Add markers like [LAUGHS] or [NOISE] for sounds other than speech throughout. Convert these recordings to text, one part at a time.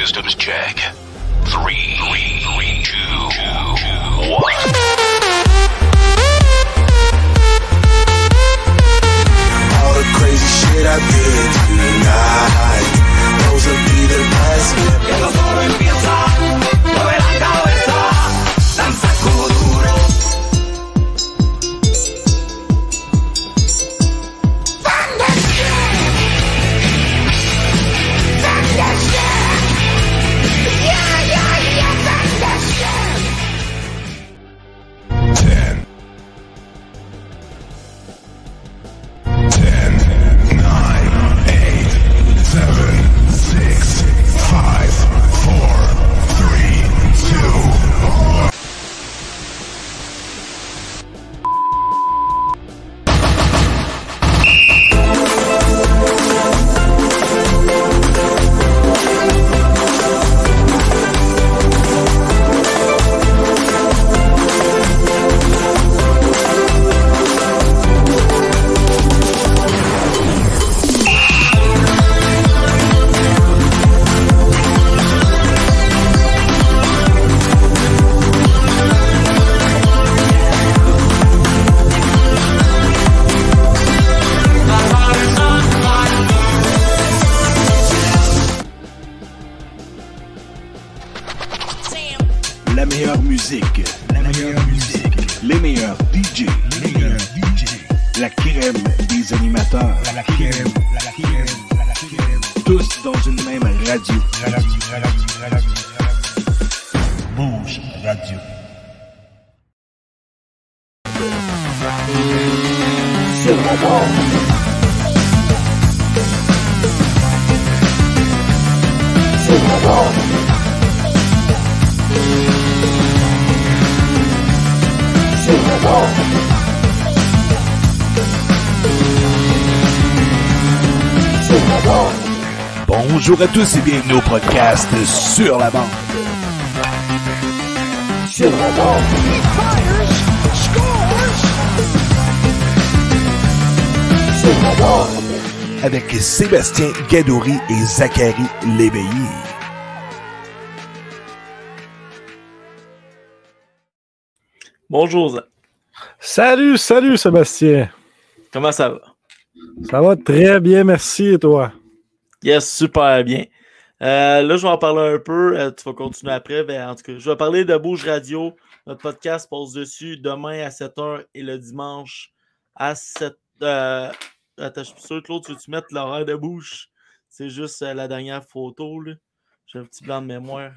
systems check. Three, three, three, two, one. All the crazy shit I did tonight. Those will be the best Bonjour à tous et bienvenue au podcast Sur la bande. Sur la bande. Avec Sébastien Gadouri et Zachary Léveillé. Bonjour, Zach. Salut, salut Sébastien. comment ça va? Ça va très bien, merci et toi? Yes, super bien. Euh, là, je vais en parler un peu. euh, tu vas continuer après. Ben, en tout cas, je vais parler de Bouge Radio. Notre podcast passe dessus demain à 7h et le dimanche à 7 euh, Attends, je suis sûr, Claude, tu veux-tu mettre l'horaire de bouche? C'est juste euh, la dernière photo. là. J'ai un petit blanc de mémoire.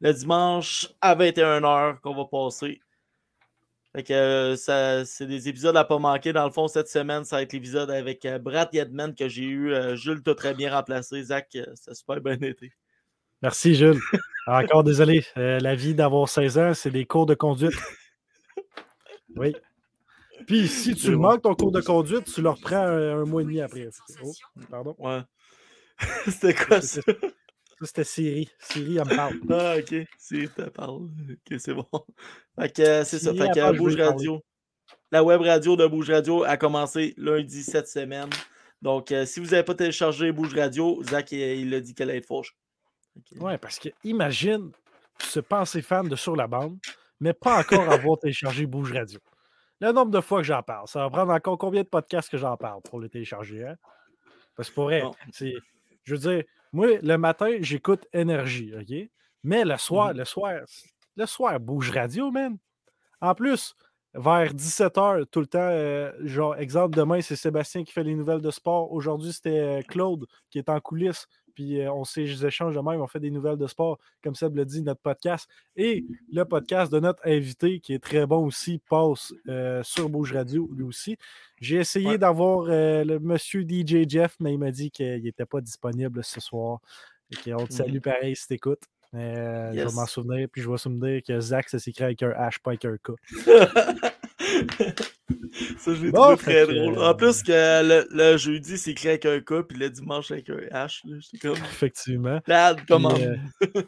Le dimanche à 21h qu'on va passer. Fait que euh, ça, c'est des épisodes à pas manquer. Dans le fond, cette semaine, ça va être l'épisode avec euh, Brad Yedman que j'ai eu. Jules t'a très bien remplacé. Zach, ça a super bien été. Merci Jules. Encore désolé. euh, la vie d'avoir 16 ans, c'est des cours de conduite. [LAUGHS] Oui. Puis si tu manques ton cours de conduite, tu le reprends un, un mois et demi après. Oh, pardon. Ouais. [LAUGHS] C'était quoi ça? Ça, c'était Siri. Siri, elle me parle. [LAUGHS] Ah, ok. C'est ta parole. Ok, c'est bon. [LAUGHS] Fait que euh, c'est ça. Siri, Fait elle que euh, parle, Bouge Radio. La web radio de Bouge Radio a commencé lundi cette semaine. Donc, euh, si vous n'avez pas téléchargé Bouge Radio, Zach, il, a dit qu'elle allait être fauche. Que- Ouais, parce que imagine se penser fan de Sur la bande, mais pas encore avoir téléchargé Bouge Radio. Le nombre de fois que j'en parle, ça va prendre encore combien de podcasts que j'en parle pour le télécharger, hein? Parce que pour vrai, Non. c'est. Je veux dire, moi, le matin, j'écoute énergie, OK? Mais le soir, Mhm. le soir, le soir, Bouge Radio, man. En plus, vers 17h, tout le temps, euh, genre, exemple, demain, c'est Sébastien qui fait les nouvelles de sport. Aujourd'hui, c'était euh, Claude qui est en coulisses. Puis euh, on s'échange de même, on fait des nouvelles de sport, comme Seb le dit, notre podcast. Et le podcast de notre invité, qui est très bon aussi, passe euh, sur Bouge Radio, lui aussi. J'ai essayé Ouais. d'avoir euh, le monsieur DJ Jeff, mais il m'a dit qu'il n'était pas disponible ce soir. Et qu'on te salue pareil si t'écoutes. Euh, Je vais m'en souvenir, puis je vais souvenir que Zach, ça s'écrit avec un H, pas avec un K. [LAUGHS] [LAUGHS] ça, j'ai Bon, trouvé fait très drôle. euh, En plus, que le, le jeudi, c'est écrit avec un K, puis le dimanche avec un H. comme, [LAUGHS] Effectivement. Lad, comment? euh, [LAUGHS]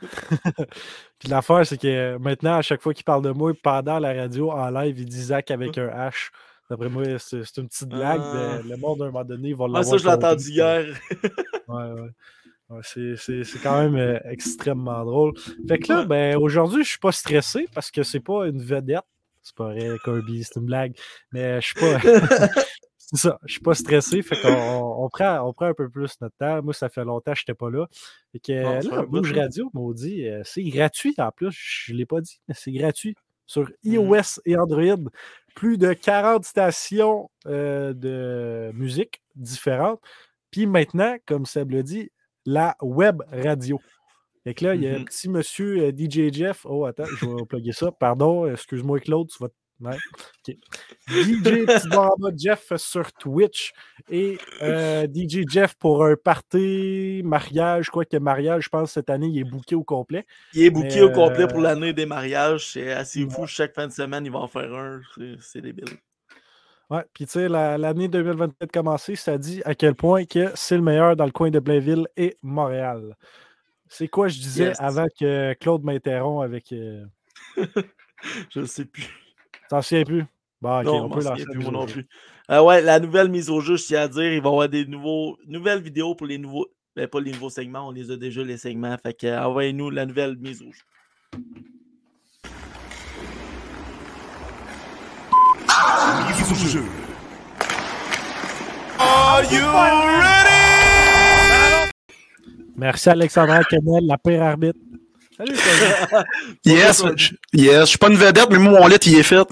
Puis l'affaire, c'est que maintenant, à chaque fois qu'il parle de moi pendant la radio, en live, il dit Zach avec un H. D'après moi, c'est une petite blague, Ah. mais le monde, à un moment donné, va Ah, l'avoir ça, je l'ai entendu puis- hier. Ouais, ouais. C'est- quand même euh, extrêmement drôle. Fait que là, ben, aujourd'hui, je suis pas stressé parce que c'est pas une vedette. C'est pas vrai, Kirby, c'est une blague. Mais je suis pas. [LAUGHS] [LAUGHS] c'est ça, je suis pas stressé. Fait qu'on on, prend, on prend un peu plus notre temps. Moi, ça fait longtemps que j'étais pas là. Fait que fait là, Bouge. Radio, maudit, euh, c'est gratuit en plus. Je l'ai pas dit, mais c'est gratuit. Sur Mhm. iOS et Android, plus de 40 stations euh, de musique différentes. Puis maintenant, comme Seb l'a dit, la web radio. Fait que là, il y a un Mhm. petit monsieur euh, DJ Jeff. Oh, attends, je vais plugger ça. Pardon, excuse-moi, Claude, tu vas. Ouais. DJ Petit Jeff sur Twitch et euh, DJ Jeff pour un party, mariage, quoi que mariage, je pense cette année, il est booké au complet. Il est booké Mais, au complet pour euh, l'année des mariages. C'est assez ouais. fou. Chaque fin de semaine, il va en faire un. C'est- débile. Ouais, puis tu sais, la- l'année 2024 commencée, ça dit à quel point que c'est le meilleur dans le coin de Blainville et Montréal. C'est quoi je disais Yes. avant que Claude m'interrompt avec. euh, [LAUGHS] Je ne sais plus. T'en souviens plus? Bon, ok, non, on peut lancer la plus, moi non plus. Euh, ouais, la nouvelle mise au jeu, je tiens à dire, il va y avoir des nouveaux, nouvelles vidéos pour les nouveaux. Ben, pas les nouveaux segments, on les a déjà, les segments. Fait que euh, envoyez-nous la nouvelle mise au jeu. Mise au jeu. Merci Alexandra Kennel, la pire arbitre. Salut. [LAUGHS] Yes, je- yes, je suis pas une vedette, mais moi, mon lit, il est fait. [LAUGHS]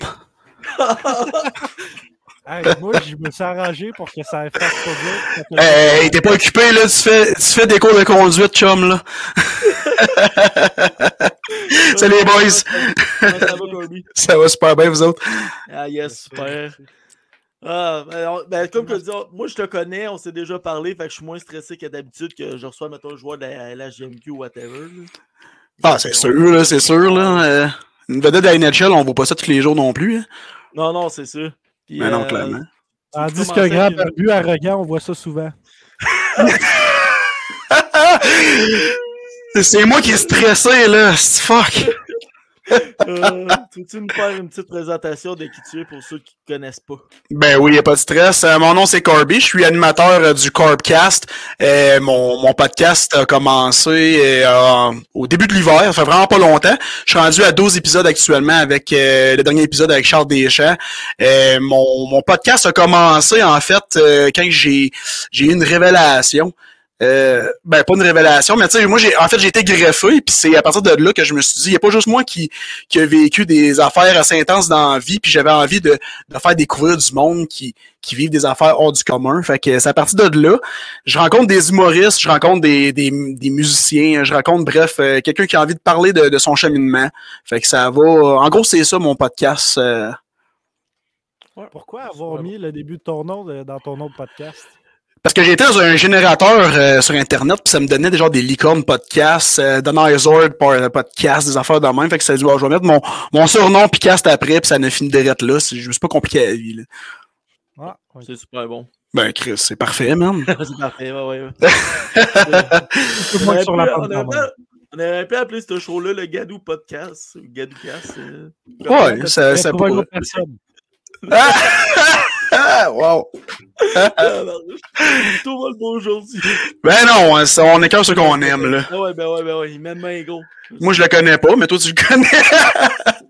Hey, moi, je me suis arrangé pour que ça fasse pas fait- Hey, t'es pas occupé, là, tu fais, tu fais des cours de conduite, chum, là. [LAUGHS] Salut les boys, ça va, ça va super bien, vous autres? Ah, yes, super. Ah, ben, on- ben, comme que je dis, moi je te connais, on s'est déjà parlé, fait que je suis moins stressé que d'habitude que je reçois, mettons, un joueur de la LHGMQ ou whatever. là. Ah, c'est sûr, là, c'est sûr, là. euh, une vedette de la NHL, on voit pas ça tous les jours non plus, hein. Non, non, c'est sûr. Puis, Mais non, euh, clairement. Tandis qu'un grand barbu arrogant, on voit ça souvent. C'est- [LAUGHS] C'est moi qui est stressé, là, c'est fuck. Euh, tu nous faire une petite présentation de qui tu es pour ceux qui ne connaissent pas? Ben oui, y a pas de stress. Euh, mon nom c'est Corby, je suis animateur euh, du Corbcast. Euh, mon, mon podcast a commencé au début de l'hiver, ça fait vraiment pas longtemps. Je suis rendu à 12 épisodes actuellement avec le dernier épisode avec Charles Deschamps. Mon, mon podcast a commencé en fait quand j'ai eu une révélation. Euh, ben pas une révélation, mais tu sais, moi j'ai en fait j'ai été greffé, puis c'est à partir de là que je me suis dit, il y a pas juste moi qui, qui a vécu des affaires assez intenses dans la vie, puis j'avais envie de, de faire découvrir du monde qui, qui vivent des affaires hors du commun. Fait que c'est à partir de là, je rencontre des humoristes, je rencontre des, des, des musiciens, je rencontre, bref, euh, quelqu'un qui a envie de parler de, de son cheminement. Fait que ça va. En gros, c'est ça mon podcast. euh. Pourquoi avoir mis le début de ton nom de- dans ton nom de podcast? Parce que j'étais dans un générateur euh, sur Internet, puis ça me donnait des genre des licornes podcasts, euh, Dinosaur par- podcast, des affaires de même. Fait que ça a dit, je vais mettre mon, mon surnom puis cast après, puis ça ne finit direct là. C'est juste pas compliqué à la vie. Là. Ah. C'est super bon. Ben, Chris, c'est parfait, man. [LAUGHS] c'est parfait, ouais, ouais. [LAUGHS] On aurait sur pu- la on aurait appeler ce show-là le Gadou Podcast. ou Gadoucast. euh. Ouais, ça, ça une pourrait. autre personne. Ah, [LAUGHS] wow. Ah, pardon. Tout va le beau aujourd'hui. Ben non, hein, on est qu'un ce qu'on aime, là. Ah ouais, ben ouais, ben ouais. Il mène main gros. Moi, je le connais pas, mais toi, tu le connais. [LAUGHS]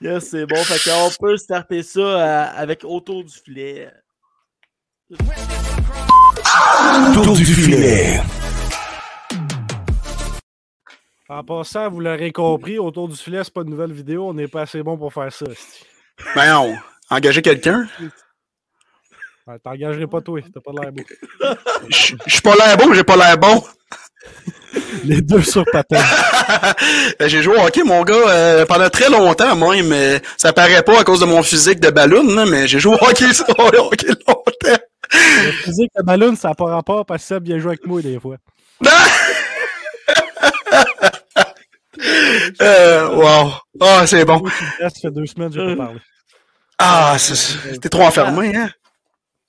Yes, c'est bon. Fait qu'on peut starter ça euh, avec autour du filet. Tour du filet. En passant, vous l'aurez compris, autour du filet, c'est pas une nouvelle vidéo, on n'est pas assez bon pour faire ça. ben non. Engager quelqu'un? Ouais, T'engagerais pas toi, t'as pas l'air beau. Je suis pas l'air beau, mais j'ai pas l'air bon. Les deux sur patin. [LAUGHS] Ben, j'ai joué au hockey, mon gars, euh, pendant très longtemps, moi, mais ça paraît pas à cause de mon physique de ballon, là, mais j'ai joué au hockey, [LAUGHS] au hockey longtemps. Le physique de ballon, ça n'a pas rapport parce que ça bien joué avec moi des fois. [LAUGHS] Euh, wow. Ah, c'est bon. Ça fait deux semaines que je pas parlé. Ah, c'est- t'es trop enfermé, hein?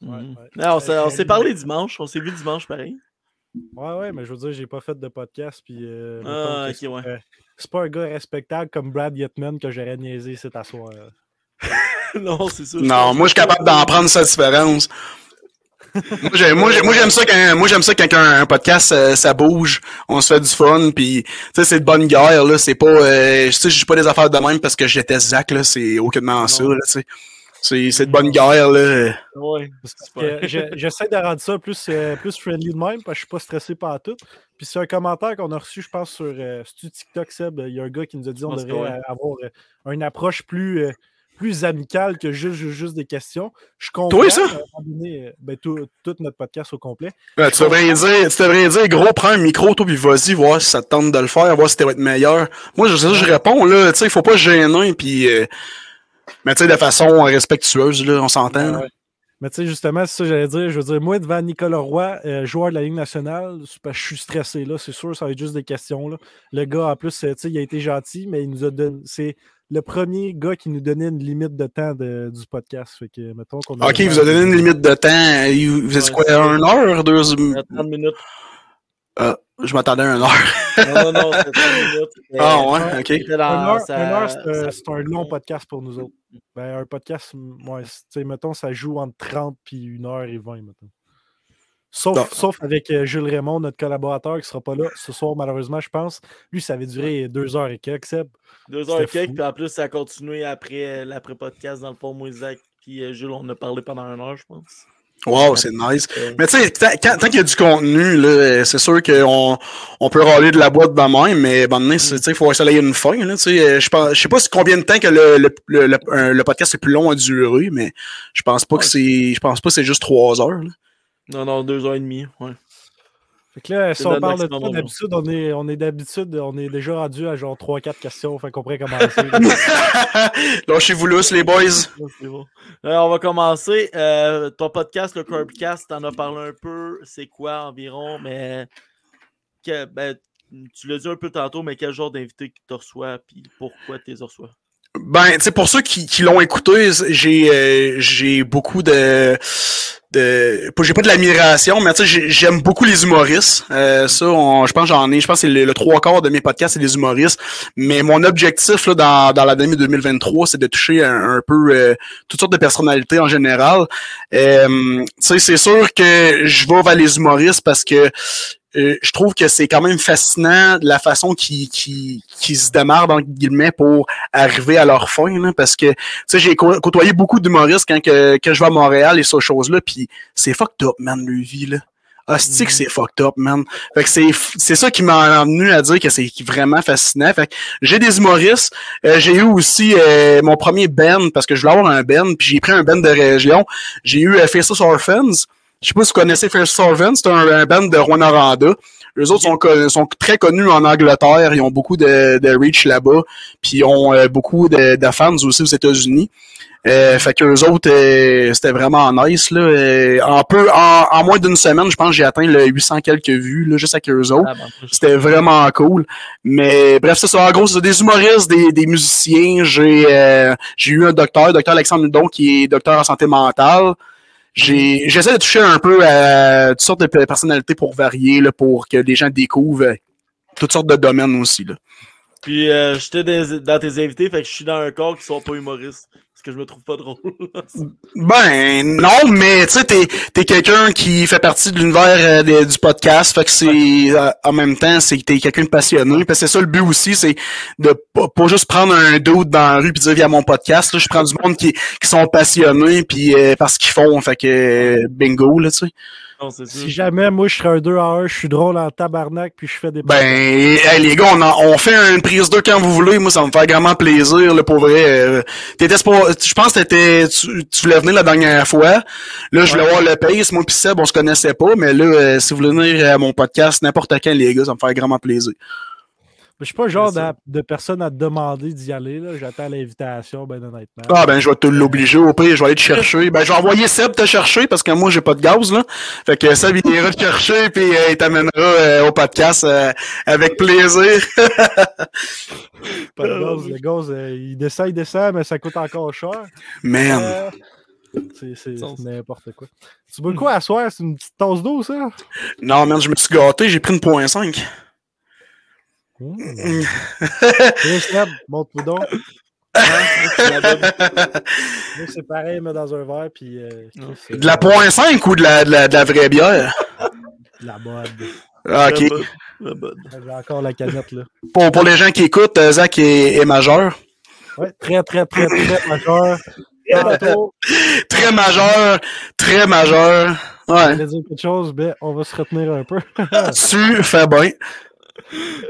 Ouais, Mhm. ouais. Non, on s'est- Euh, s'est parlé dimanche. On s'est vu dimanche pareil. Ouais, ouais, mais je veux dire, j'ai pas fait de podcast. Puis, euh, Ah, ok, c'est- ouais. euh, c'est pas un gars respectable comme Brad Yetman que j'aurais niaisé cet assoir. [LAUGHS] non, c'est ça. je Non, moi, je suis capable d'en prendre sa différence. Moi, j'ai- moi, j'ai- moi, j'aime ça quand, moi, j'aime ça quand un, un podcast, euh, ça bouge, on se fait du fun, puis tu sais, c'est de bonne guerre, là, c'est pas, euh, tu sais, je suis pas des affaires de même parce que je déteste Zach, là, c'est aucunement ça, là, tu sais. C'est, c'est de bonne guerre, là. Je- J'essaie de rendre ça plus, euh, plus friendly de même parce que je suis pas stressé par tout. Puis c'est un commentaire qu'on a reçu, je pense, sur euh, TikTok, Seb? Il y a un gars qui nous a dit qu'on devrait ouais. euh, avoir euh, une approche plus, euh, plus amicale que juste, juste, juste des questions. Je comprends. Toi, ça? donné, euh, ben, tout, tout notre podcast au complet. Ouais, tu devrais dire, tu devrais dire, gros, prends un micro, toi, puis vas-y, voir si ça te tente de le faire, voir si tu vas être meilleur. Moi, je, je réponds, là, tu sais, il faut pas gêner, puis, euh, mais tu sais, de façon respectueuse, là, on s'entend, là. Mais tu sais, justement, c'est ça que j'allais dire. Je veux dire, moi, devant Nicolas Roy, euh, joueur de la Ligue nationale, je suis stressé, là. C'est sûr, ça va être juste des questions, là. Le gars, en plus, euh, tu sais, il a été gentil, mais il nous a donné... Le premier gars qui nous donnait une limite de temps de- du podcast. Fait que, mettons qu'on Ok, il vous a donné une limite de temps. Il vous dit quoi, une heure, deux, 30 minutes. je m'attendais à une heure. Non, non, non, c'est 30 minutes. [LAUGHS] Ah, Euh, ouais, ok. c'était Une heure, c'est un, long podcast pour nous autres. Ben, un podcast, ouais, c'est- tu sais, mettons, ça joue entre 30 puis 1 heure et 20, mettons. Sauf, Non. sauf avec euh, Jules Raymond, notre collaborateur, qui sera pas là ce soir, malheureusement, je pense. Lui, ça avait duré 2 heures et quelques, Seb. Deux heures et quelques, fou. puis en plus, ça a continué après euh, l'après-podcast dans le pont Moïsac. Puis euh, Jules, on a parlé pendant une heure, je pense. Wow, c'est nice. Mais tu sais, tant, qu'il y a du contenu, là, c'est sûr qu'on on peut râler de la boîte mais bon, donné, c'est- tu sais, il faut essayer une fin. Là, tu sais, je pense, je sais pas si combien de temps que le, le, le, le- podcast est plus long à durer, mais je pense pas que c'est, je pense pas que c'est juste trois heures. là. Non, non, deux heures et demie. Ouais. Fait que là, si on parle de ça, d'habitude, on est, on est d'habitude, on est déjà rendu à genre 3-4 questions, fait qu'on pourrait commencer. [LAUGHS] Lâchez-vous lousse, les boys. [LAUGHS] Bon. On va commencer. Euh, ton podcast, le Curbcast, t'en as parlé un peu. C'est quoi environ? Mais que- ben, tu l'as dit un peu tantôt, mais quel genre d'invité que tu reçois puis pourquoi tu les reçois? Ben, tu sais, pour ceux qui, qui l'ont écouté, j'ai euh, beaucoup de de j'ai pas de l'admiration, mais tu sais, j'ai- j'aime beaucoup les humoristes. Euh, ça, je pense j'en ai, je pense que le, le trois quarts de mes podcasts, c'est des humoristes. Mais mon objectif là, dans, dans l'année 2023, c'est de toucher un, un peu euh, toutes sortes de personnalités en général. Euh, tu sais, c'est sûr que je vais vers les humoristes parce que euh, je trouve que c'est quand même fascinant la façon qu'ils qui, qui se démarrent, entre guillemets, pour arriver à leur fin, là, parce que, tu sais, j'ai cô- côtoyé beaucoup d'humoristes quand que, que je vais à Montréal et ces choses-là, puis c'est fucked up, man, le vie, là. Hostie que c'est fucked up, man. Fait que c'est, c'est ça qui m'a amené à dire que c'est vraiment fascinant. Fait que j'ai des humoristes. Euh, j'ai eu aussi euh, mon premier band, parce que je voulais avoir un band, puis j'ai pris un band de région. J'ai eu euh, Faceless Orphans. Je sais pas si vous connaissez Faceless Orphans, c'est un, un band de Rwanda. Eux autres sont, très connus en Angleterre. Ils ont beaucoup de, de reach là-bas. Puis ils ont euh, beaucoup de, de fans aussi aux États-Unis. Euh, fait que eux autres, euh, c'était vraiment nice. Là. En, peu, en, en moins d'une semaine, je pense que j'ai atteint le 800 quelques vues là, juste avec eux autres. Ah, ben, C'était vraiment cool. Mais bref, c'est ça. En gros, c'est des humoristes, des, des musiciens. J'ai eu un docteur, docteur Alexandre Nudon, qui est docteur en santé mentale. J'essaie de toucher un peu à toutes sortes de pe- personnalités pour varier, là, pour que les gens découvrent toutes sortes de domaines aussi. Là. Puis euh, j'étais dans tes invités, fait que je suis dans un corps qui sont pas humoristes. Parce que je me trouve pas drôle. Ben non, mais tu sais, t'es es, quelqu'un qui fait partie de l'univers euh, du podcast, fait que c'est euh, en même temps, c'est que t'es quelqu'un de passionné. Parce que c'est ça le but aussi, c'est de pas, pas juste prendre un doute dans la rue puis dire via mon podcast. Là, je prends du monde qui, qui sont passionnés puis euh, parce qu'ils font, fait que euh, bingo là, tu sais. Non, c'est sûr. si jamais, moi, je serais un 2 à 1, je suis drôle en tabarnak, puis je fais des. Ben, hey, les gars, on, en- on fait une prise 2 quand vous voulez. Moi, ça me fait vraiment plaisir, là, pour vrai. Euh, t'étais pas, je pense que t'étais, tu, tu voulais venir la dernière fois. Là, je voulais voir le pace. Moi pis Seb, on se connaissait pas. Mais là, euh, si vous voulez venir à mon podcast, n'importe quand, les gars, ça me fait vraiment plaisir. Je suis pas le genre de, de personne à te demander d'y aller. là. J'attends l'invitation, ben honnêtement. Ah, ben, je vais te l'obliger. Au pire, je vais aller te [LAUGHS] chercher. Ben, je vais envoyer Seb te chercher parce que moi, j'ai pas de gaz, là. Fait que Seb, il ira te chercher puis euh, il t'amènera euh, au podcast euh, avec plaisir. Pas de gaz. Le gaz, euh, il descend, il descend, mais ça coûte encore cher. Man. Euh, c'est c'est n'importe quoi. Tu bois quoi à soir? C'est une petite tasse d'eau, ça? Non, man, je me suis gâté. J'ai pris une point 5. Mmh. Montre-moi [LAUGHS] donc. c'est pareil, mais dans un verre, puis. euh, c'est De la point 5 ou de la, de la, de la vraie bière? de la mode. Ah, ok. J'ai encore la canette, là. Pour, pour les gens qui écoutent, euh, Zach est, est majeur. Ouais, très, très, très, très majeur. [LAUGHS] Très majeur, très majeur. je Ouais. voulais dire quelque chose, mais on va se retenir un peu. Tu fais bien.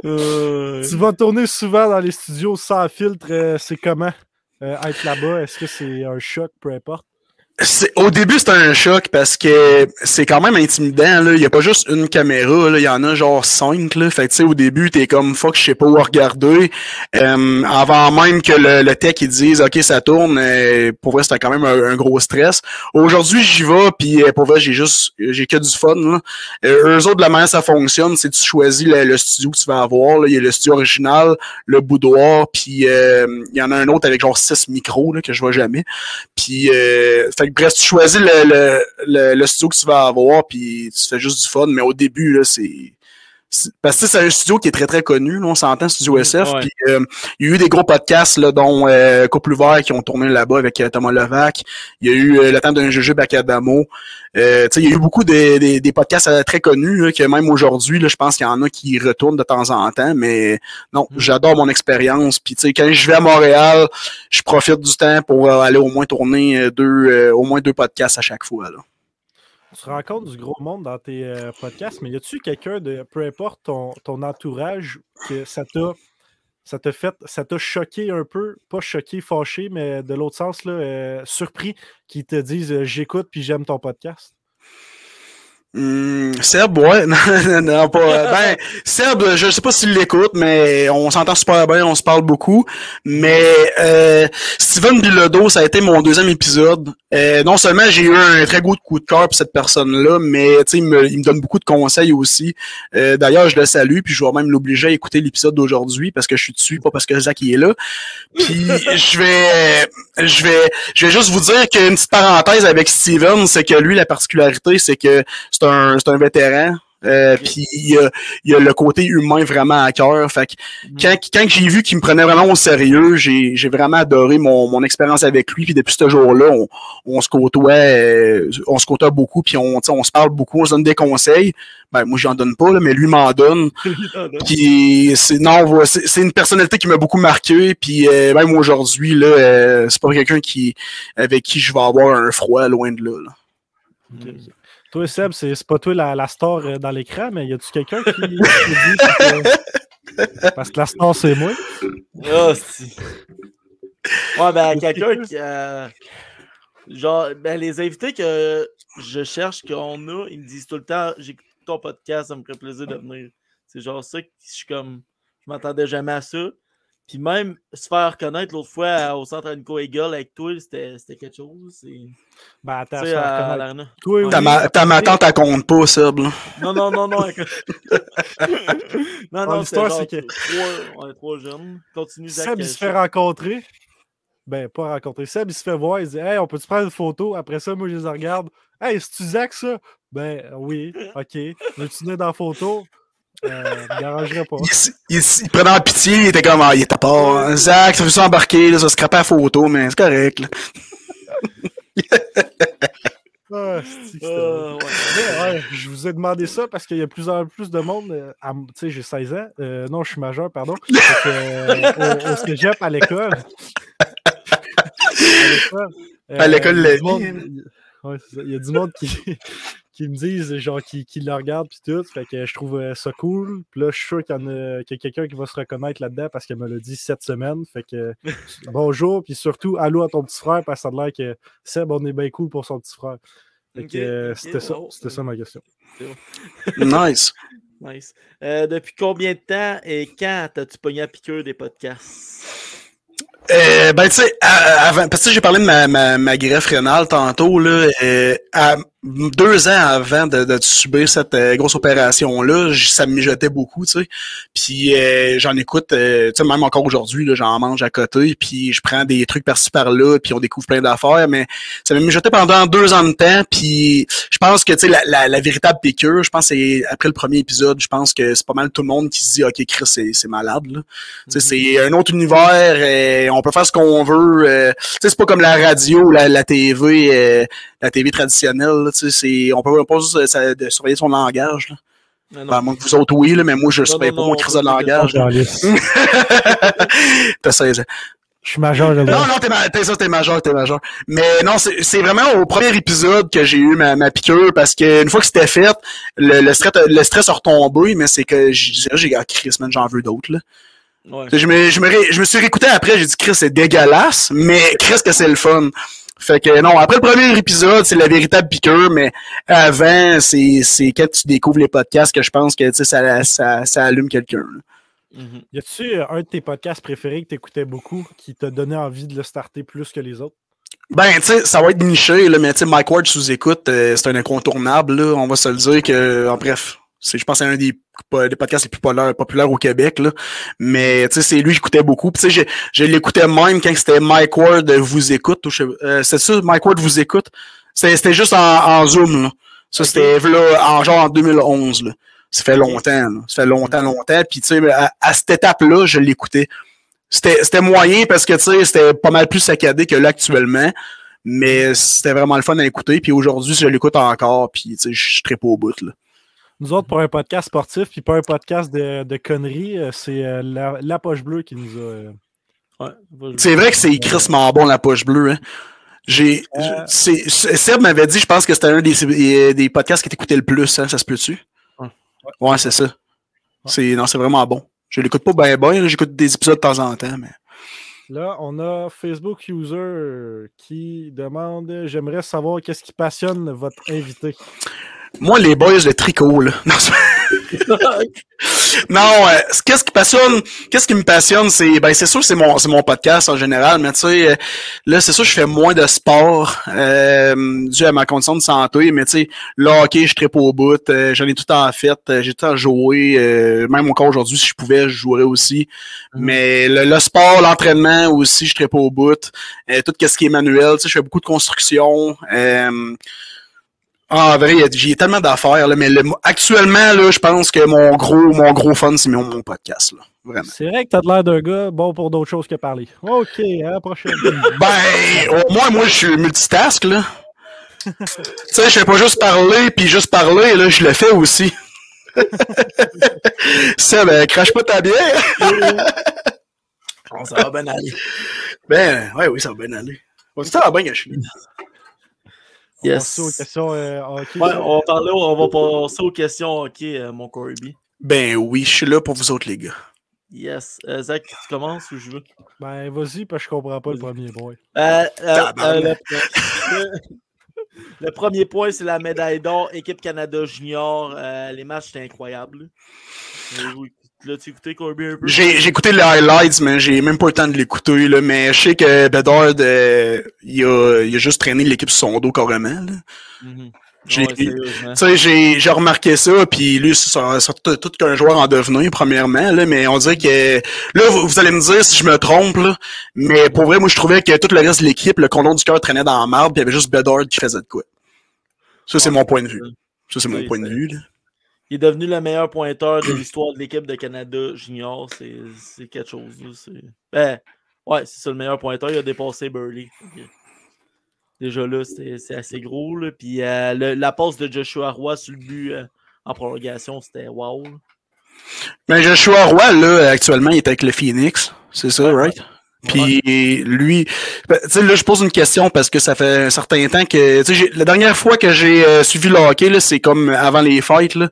Euh, tu vas tourner souvent dans les studios sans filtre. euh, c'est comment euh, être là-bas? Est-ce que c'est un choc, peu importe? C'est- Au début, c'était un choc parce que c'est quand même intimidant. Là. Il n'y a pas juste une caméra, là. il y en a genre cinq. Là. Fait que, au début, t'es comme fuck, je sais pas où regarder. Euh, avant même que le, le tech il dise OK, ça tourne, euh, pour vrai, c'était quand même un, gros stress. Aujourd'hui, j'y vais, puis euh, pour vrai, j'ai juste j'ai que du fun. Là. Euh, eux autres, la manière ça fonctionne, c'est tu choisis le, le studio que tu vas avoir. Là. Il y a le studio original, le boudoir, puis il y en a un autre avec genre six micros là, que je vois jamais. Puis, bref, tu choisis le, le, le, le studio que tu vas avoir, puis tu fais juste du fun. Mais au début, là, c'est. Parce que c'est un studio qui est très très connu, là, on s'entend, Studio SF. ouais. Puis euh, il y a eu des gros podcasts, là, dont euh, Couple Ouvert qui ont tourné là-bas avec euh, Thomas Levac. Il y a eu euh, Le temps d'un jujube à Cadamo. Euh, tu sais, il y a eu beaucoup de- des- des podcasts euh, très connus, là, que même aujourd'hui, je pense qu'il y en a qui retournent de temps en temps. Mais non, Mm. j'adore mon expérience. Puis tu sais, quand je vais à Montréal, je profite du temps pour aller au moins tourner deux, euh, au moins deux podcasts à chaque fois. Là. Tu rencontres du gros monde dans tes euh, podcasts, mais y a-tu quelqu'un de, peu importe ton, entourage, que ça t'a ça fait, ça choqué un peu, pas choqué, fâché, mais de l'autre sens, là, euh, surpris, qui te disent euh, j'écoute puis j'aime ton podcast? Hum, Seb, ouais. [LAUGHS] non, non, pas. euh, Ben, Seb, je sais pas s'il l'écoute, mais on s'entend super bien, on se parle beaucoup. Mais euh, Steven Bilodeau, ça a été mon deuxième épisode. Euh, non seulement j'ai eu un très gros coup de cœur pour cette personne-là, mais tu sais, il me, il me donne beaucoup de conseils aussi. Euh, D'ailleurs, je le salue, puis je vais même l'obliger à écouter l'épisode d'aujourd'hui parce que je suis dessus, pas parce que Zach il est là. Puis [LAUGHS] je vais, je vais, je vais juste vous dire qu'une petite parenthèse avec Steven, c'est que lui, la particularité, c'est que c'est un, c'est un vétéran. Euh, puis il y, a, il y a le côté humain vraiment à cœur. Fait que quand, quand j'ai vu qu'il me prenait vraiment au sérieux, j'ai, j'ai vraiment adoré mon, mon expérience avec lui. Puis depuis ce jour-là, on, on se côtoie, euh, on se côtoie beaucoup, puis on, on se parle beaucoup, on se donne des conseils. Ben moi j'en donne pas, là, mais lui m'en donne. [LAUGHS] Puis c'est non, c'est c'est une personnalité qui m'a beaucoup marqué. Puis euh, même aujourd'hui là, euh, c'est pas quelqu'un qui avec qui je vais avoir un froid loin de là. là. Toi, Seb, c'est pas toi la, la star euh, dans l'écran, mais y a-tu quelqu'un qui, dit que- Parce que la star, c'est moi. Ah, si. Ouais, ben, quelqu'un qui. euh, genre, ben, les invités que je cherche, qu'on a, ils me disent tout le temps j'écoute ton podcast, ça me ferait plaisir de venir. C'est genre ça que je suis comme. Je m'attendais jamais à ça. Puis même se faire connaître l'autre fois à- au centre Nico Eagle avec toi, c'était c'était quelque chose. C'est. Ben, attends, Tu sais, à l'arena. Toi, oui. Ta, ma, ta ma tante, elle compte pas, Seb. Là. Non, non, non, non. écoute. [LAUGHS] non, non, l'histoire, c'est trois, on est trois jeunes. Continue. Seb, il euh, se fait rencontrer. Ben, pas rencontrer. Seb, il se fait voir. Il dit Hey, on peut-tu prendre une photo? Après ça, moi, je les regarde. Hey, c'est-tu Zach, ça? Ben, oui. OK. Veux-tu venir dans la photo? Euh, dérangerait pas. Il, il, il prenait en pitié, il était comme, ah, il était pas. hein. Zach, ça fait ça embarquer, là, ça se scraper la photo, mais c'est correct. Là. Ah, Euh, ouais. Mais, ouais, je vous ai demandé ça parce qu'il y a de plus en plus de monde. euh, à Tu sais, j'ai 16 ans. Euh, non, je suis majeur, pardon. [LAUGHS] Euh, au, au cégep, à l'école. [LAUGHS] à l'école. À il la monde- vie. il- ouais, c'est ça. Il y a du monde qui, qui me disent, genre, qui, qui le regardent puis tout. Fait que je trouve euh, ça cool. Puis là, je suis sûr qu'il y, en a, qu'il y a quelqu'un qui va se reconnaître là-dedans parce qu'elle me l'a dit cette semaine. Fait que [LAUGHS] bonjour. Puis surtout, allô à ton petit frère parce que ça a l'air que Seb, on est bien cool pour son petit frère. Fait que, euh, c'était ça, c'était ça ma question. Nice. [LAUGHS] Nice. Euh, depuis combien de temps et quand t'as-tu pogné à piqûre des podcasts? Euh, ben, tu sais, avant, parce que j'ai parlé de ma, ma, ma greffe rénale tantôt, là, euh, à- deux ans avant de, de subir cette euh, grosse opération-là, ça me mijotait beaucoup, tu sais. Puis euh, j'en écoute, euh, tu sais, même encore aujourd'hui, j'en mange à côté, puis je prends des trucs par-ci par-là, puis on découvre plein d'affaires, mais ça me mijotait pendant deux ans de temps, puis je pense que, tu sais, la, la, la véritable piqûre, je pense que c'est après le premier épisode, je pense que c'est pas mal tout le monde qui se dit, OK, Chris, c'est malade, là. Tu sais, c'est un autre univers, euh, on peut faire ce qu'on veut. euh, tu sais, c'est pas comme la radio la, la TV, euh, la TV traditionnelle. là, tu sais, c'est, on peut pas juste euh, ça- de surveiller son langage. Là. Non. Ben, moi, vous autres, oui, là, mais moi, je Non, surveille pas mon crise de langage. là. [LAUGHS] [LAUGHS] T'as 16 ans. Je suis majeur de Non, non, t'es, ma- t'es ça, t'es majeur, t'es majeur. Mais non, c'est, c'est vraiment au premier épisode que j'ai eu ma, ma piqûre parce que une fois que c'était fait, le, le stress, le stress a retombé, mais c'est que je disais, j'ai gars, Chris, man, j'en veux d'autres, là. Ouais. Je me, je me, ré- je me suis réécouté après, j'ai dit Chris, c'est dégueulasse, mais Chris que c'est le fun. Fait que non, après le premier épisode, c'est la véritable piqûre, mais avant, c'est, c'est quand tu découvres les podcasts que je pense que tu sais, ça, ça, ça allume quelqu'un. Mhm. Y a-tu euh, un de tes podcasts préférés que t'écoutais beaucoup qui t'a donné envie de le starter plus que les autres? Ben, tu sais, ça va être niché, là, mais tu sais, Mike Ward sous écoute, euh, c'est un incontournable, là. On va se le dire que, en bref, c'est, je pense, c'est un des, des podcasts les plus populaires, populaires au Québec, là. Mais, tu sais, c'est lui j'écoutais beaucoup. Puis, tu sais, je, je l'écoutais même quand c'était Mike Ward vous écoute. euh, c'est ça, Mike Ward vous écoute? C'était, juste en, en Zoom, là. Ça, c'était, là, en genre en 2011, là. Ça fait longtemps, là. Ça fait longtemps, longtemps. Puis, tu sais, à, à cette étape-là, je l'écoutais. C'était, c'était moyen parce que, tu sais, c'était pas mal plus saccadé que là actuellement. Mais c'était vraiment le fun à écouter. Puis aujourd'hui, je l'écoute encore. Puis, tu sais, je suis très pas au bout, là. Nous autres, pour un podcast sportif, puis pas un podcast de, de conneries, euh, c'est euh, la, la poche bleue qui nous a. euh, Ouais. C'est vrai que c'est crissement bon, la poche bleue, hein. J'ai, Euh. c'est, c'est- Seb m'avait dit, je pense que c'était un des, des podcasts qui t'écoutait le plus, hein. Ça se peut-tu? Ouais. Ouais, c'est ça. C'est, non, c'est vraiment bon. Je l'écoute pas bien, bien, j'écoute des épisodes de temps en temps, mais. Là, on a Facebook User qui demande J'aimerais savoir qu'est-ce qui passionne votre invité. Moi, les boys, le tricot, là. Non, [LAUGHS] euh, qu'est-ce qui passionne, qu'est-ce qui me passionne, c'est, ben, c'est sûr, que c'est mon, c'est mon podcast en général, mais tu sais, euh, là, c'est sûr, je fais moins de sport, euh, dû à ma condition de santé, mais tu sais, le hockey, je traite au bout, euh, j'en ai tout en fait, euh, j'ai tout en joué, euh, même encore aujourd'hui, si je pouvais, je jouerais aussi. Mais le, le sport, l'entraînement aussi, je traite au bout. Euh, tout ce qui est manuel, tu sais, je fais beaucoup de construction. Ah, en vrai, il y a- j'ai tellement d'affaires, là, mais le- actuellement, là, je pense que mon gros, mon gros fun, c'est mon, mon podcast, là. Vraiment. C'est vrai que t'as de l'air d'un gars bon pour d'autres choses que parler. OK, à la prochaine. [LAUGHS] Ben, au moins, moi, je suis multitask, là. tu sais, je fais pas juste parler, puis juste parler, là, je le fais aussi. [LAUGHS] Ça, ben, crache pas ta bière. [LAUGHS] Bon, ça va bien aller. Ben, ouais, oui, ça va bien aller. On dit ça va bien, gâcher. On Yes. passe aux questions euh, hockey. Ouais, on va parler, on va passer aux questions ok, euh, mon Corby. Ben oui, je suis là pour vous autres, les gars. Yes. Euh, Zach, tu commences ou je veux? Ben, vas-y, parce que je comprends pas le premier point. Euh, euh, euh, [LAUGHS] le, le premier point, c'est la médaille d'or, équipe Canada Junior. Euh, les matchs, c'était incroyable. L'as-tu écouté, Corby, un peu? J'ai j'ai écouté les highlights, mais j'ai même pas eu le temps de l'écouter, là. Mais je sais que Bedard, euh, il, a, il a juste traîné l'équipe sur son dos carrément, là. J'ai- Ouais, sérieusement. Tu sais, j'ai j'ai remarqué ça, puis lui, c'est tout, qu'un joueur en devenir, premièrement, là, mais on dirait que... Là, vous, vous allez me dire si je me trompe, là, mais pour vrai, moi, je trouvais que tout le reste de l'équipe, le condom du cœur traînait dans la marde, puis il y avait juste Bedard qui faisait de quoi. Ça, c'est Ouais, mon point de vue. ça. C'est mon point de vue, là. Il est devenu le meilleur pointeur de l'histoire de l'équipe de Canada Junior. C'est quelque chose. Ben, ouais, c'est ça le meilleur pointeur. Il a dépassé Burley. Déjà là, c'est assez gros. Là. Puis euh, le- la passe de Joshua Roy sur le but euh, en prolongation, c'était wow. là. Mais Joshua Roy, là, actuellement, il est avec le Phoenix. C'est ça, right? Puis lui, ben, tu sais, là, je pose une question parce que ça fait un certain temps que, tu sais, j'ai- la dernière fois que j'ai euh, suivi le hockey, là, c'est comme avant les fêtes, là.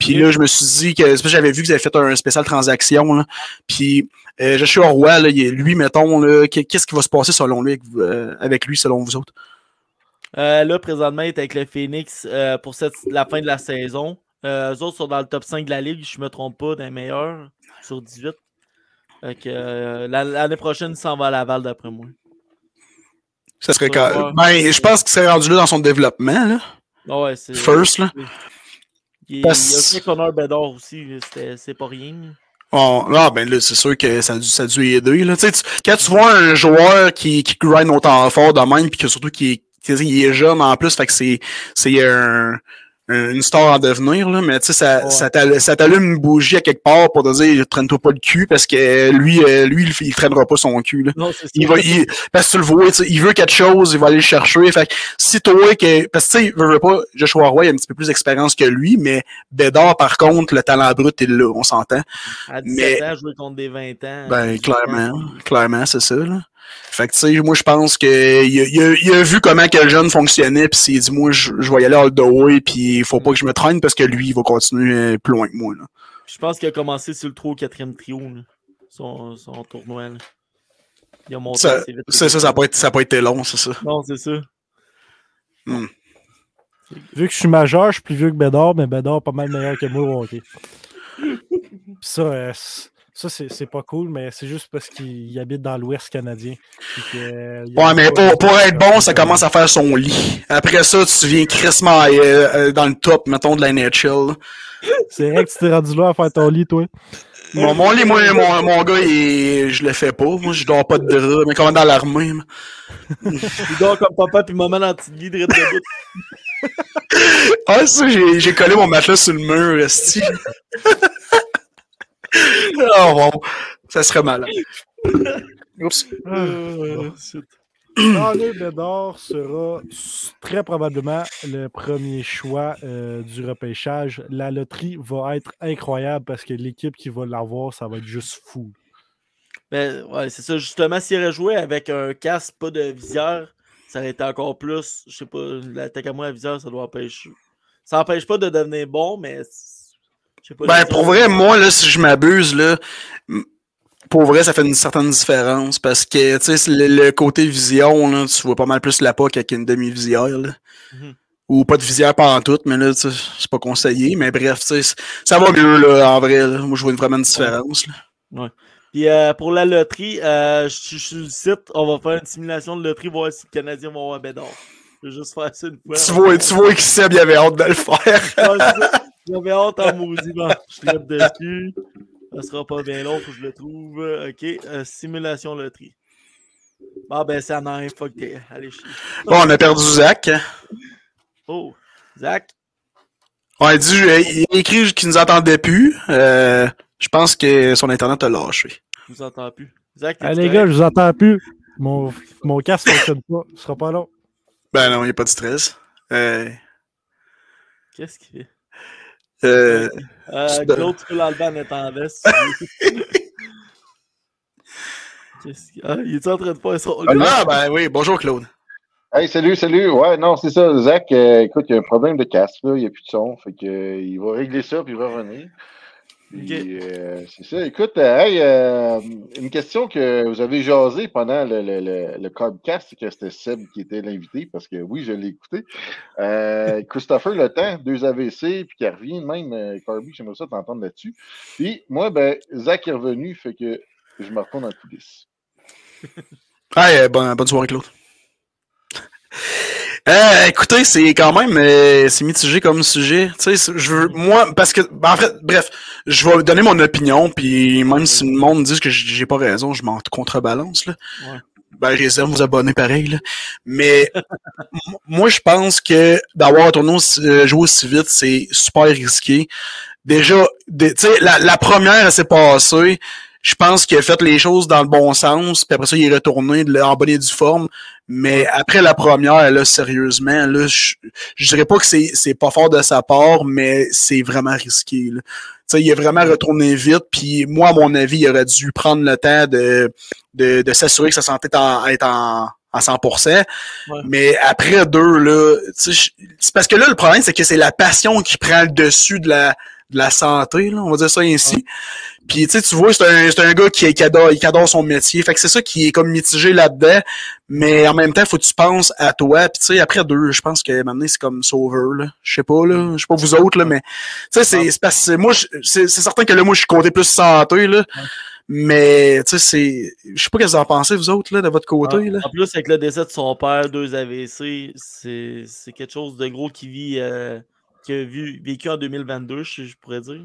Puis là, je me suis dit que, que j'avais vu qu'ils avaient fait un spécial transaction, là. Puis euh, Joshua Roy, là, lui, mettons, qu'est-ce qui va se passer selon lui, avec, vous- euh, avec lui, selon vous autres? Euh, là, présentement, il est avec le Phoenix euh, pour cette, la fin de la saison. Euh, eux autres sont dans le top 5 de la ligue, je ne me trompe pas, d'un meilleur sur 18. Fait que, euh, la- l'année prochaine, il s'en va à Laval, d'après moi. Ça serait quand... Ben, je pense qu'il serait rendu là dans son développement, là. Ah ouais, first, là. Il, il Parce- y a fait Connor Bedard aussi, c'est pas rien. Oh, ah, ben là, c'est sûr que ça a dû, ça a dû aider. Là. Tu quand tu vois un joueur qui, qui grind autant fort de même, puis que surtout qui il est jeune en plus, fait que c'est, c'est un- une star en devenir, là, mais tu sais, ça, Ouais. ça, t'al- ça t'allume une bougie à quelque part pour te dire, traîne-toi pas le cul, parce que lui, euh, lui, il, il traînera pas son cul. Là. Non, c'est ça. Il va, il, parce que tu le vois, il veut quelque chose, il va aller le chercher. Fait que si toi, que, parce que tu sais, veut, veut pas, Joshua Roy a un petit peu plus d'expérience que lui, mais Bédard, par contre, le talent brut est là, on s'entend. À 17 mais- ans, jouer contre des 20 ans. Ben, c'est clairement. Clairement, c'est ça, là. Fait que, tu sais, moi, je pense que il a, il a- il a vu comment que le jeune fonctionnait, puis il s'est dit, moi, je, je vais y aller all the way, puis il faut pas que je me traîne parce que lui, il va continuer euh, plus loin que moi, là. Je pense qu'il a commencé sur le 3 ou 4e trio, là, son, son tournoi. là. Il a monté Ça, assez vite. ça, ça, ça a pas été, ça a pas été long, c'est ça. Non, c'est ça. Vu que je suis majeur, je suis plus vieux que Bédard, mais Bédard est pas mal meilleur que moi au hockey. Puis ça, euh, ça c'est c'est pas cool, mais c'est juste parce qu'il habite dans l'Ouest canadien. Que, euh, Ouais, mais pour, pour être bon, ça commence à faire son lit. Après ça, tu viens crissement euh, dans le top, mettons, de la NHL. C'est vrai que tu t'es rendu là à faire ton lit, toi. Mon, mon lit, moi, mon, mon gars, il, je le fais pas. Moi, je dors pas de drap, mais comme dans l'armée. Il dort comme papa puis maman dans le petit lit de. Ah, ça, j'ai j'ai collé mon matelas sur le mur, esti. Oh, bon. Ça serait malade. Oups. Euh. Connor Bédard sera très probablement le premier choix euh, du repêchage. La loterie va être incroyable parce que l'équipe qui va l'avoir, ça va être juste fou. Ben, ouais, c'est ça. Justement, s'il aurait joué avec un casque, pas de visière, ça aurait été encore plus. Je sais pas, l'attaque à moi à visière, ça doit empêcher. Ça empêche pas de devenir bon, mais. Pas. Ben, pour vrai, moi, là, si je m'abuse, là, pour vrai, ça fait une certaine différence parce que, tu sais, le, le côté vision, là, tu vois pas mal plus la POC avec une demi-visière, là. Mhm. Ou pas de visière pendant tout, mais là, tu sais, c'est pas conseillé. Mais bref, tu sais, c- ça va mieux, là, en vrai. là. Moi, je vois une- vraiment une différence. là. Puis euh, pour la loterie, euh, je suis sur le site, on va faire une simulation de loterie, voir si le Canadien va avoir Bédard. Je vais juste faire ça une fois. Tu vois, tu vois que Seb, il avait hâte de le faire. Ah, ça. J'avais hâte en maudit. Bon, je traite dessus. Ça sera pas bien long, faut que je le trouve. Ok, euh, simulation loterie. Bon, ben, c'est en un, fuck. Allez, chier. Bon, on a perdu Zach. hein. Oh, Zach, On a dit, il a écrit qu'il nous entendait plus. Euh, je pense que son internet a lâché. je vous entends plus. Zach, Ah, les gars, je vous entends plus. Mon, mon casque ne fonctionne pas. Ce sera pas long. Ben non, il n'y a pas de stress. Euh, Qu'est-ce qu'il fait? Euh, Euh, Claude, tu peux l'enlever en étant veste. [LAUGHS] Ah, il est en train de faire son. ah, ben oui, bonjour Claude. Hey, salut, salut. Ouais, non, c'est ça. Zach, euh, écoute, il y a un problème de casque, là. Il n'y a plus de son. Fait que, euh, il va régler ça, puis il va revenir. Euh, c'est ça. Écoute, euh, hey, euh, une question que vous avez jasé pendant le, le, le, le Carbcast, que c'était Seb qui était l'invité, parce que oui, je l'ai écouté. Euh, [LAUGHS] Christopher Le Temps, deux AVC, puis qui revient même, euh, Carby, j'aimerais ça t'entendre là-dessus. Puis, moi, ben, Zach est revenu, fait que je me retourne en coulisses. Hey, bonne, bonne soirée Claude. Euh, écoutez, c'est quand même euh, c'est mitigé comme sujet. Tu sais, je veux moi parce que ben, en fait, bref, je vais donner mon opinion puis même si le monde dit que j'ai pas raison, je m'en contrebalance là. Ouais. Ben, je les aime, vous abonner pareil là. Mais moi je pense que d'avoir un tournoi aussi- euh, joué aussi vite, c'est super risqué. Déjà, tu sais, la, la première elle s'est passée. Je pense qu'il a fait les choses dans le bon sens, puis après ça, il est retourné de- en bonne et due forme. Mais après la première, là, sérieusement, là, je, je dirais pas que c'est, c'est pas fort de sa part, mais c'est vraiment risqué. Là. Tu sais, il est vraiment retourné vite, puis moi, à mon avis, il aurait dû prendre le temps de, de, de s'assurer que sa santé est en, est en, à 100%. Ouais. Mais après deux, là, c'est parce que là, le problème, c'est que c'est la passion qui prend le dessus de la, de la santé, là, on va dire ça ainsi. Puis tu sais, tu vois, c'est un, c'est un gars qui, qui, adore, qui adore son métier. Fait que c'est ça qui est comme mitigé là-dedans. Mais en même temps, faut que tu penses à toi. Puis tu sais, après deux, je pense que maintenant, c'est comme sauveur, là. Je sais pas, là. Je sais pas vous autres, là, mais tu sais, c'est, c'est parce que moi, c'est, c'est certain que là, moi, je suis côté plus santé, là. Mais, tu sais, c'est. Je sais pas ce que vous en pensez, vous autres, là, de votre côté. En, là. en plus, avec le décès de son père, deux AVC, c'est c'est quelque chose de gros qui vit, euh, qui a vu, vécu en 2022, je, je pourrais dire.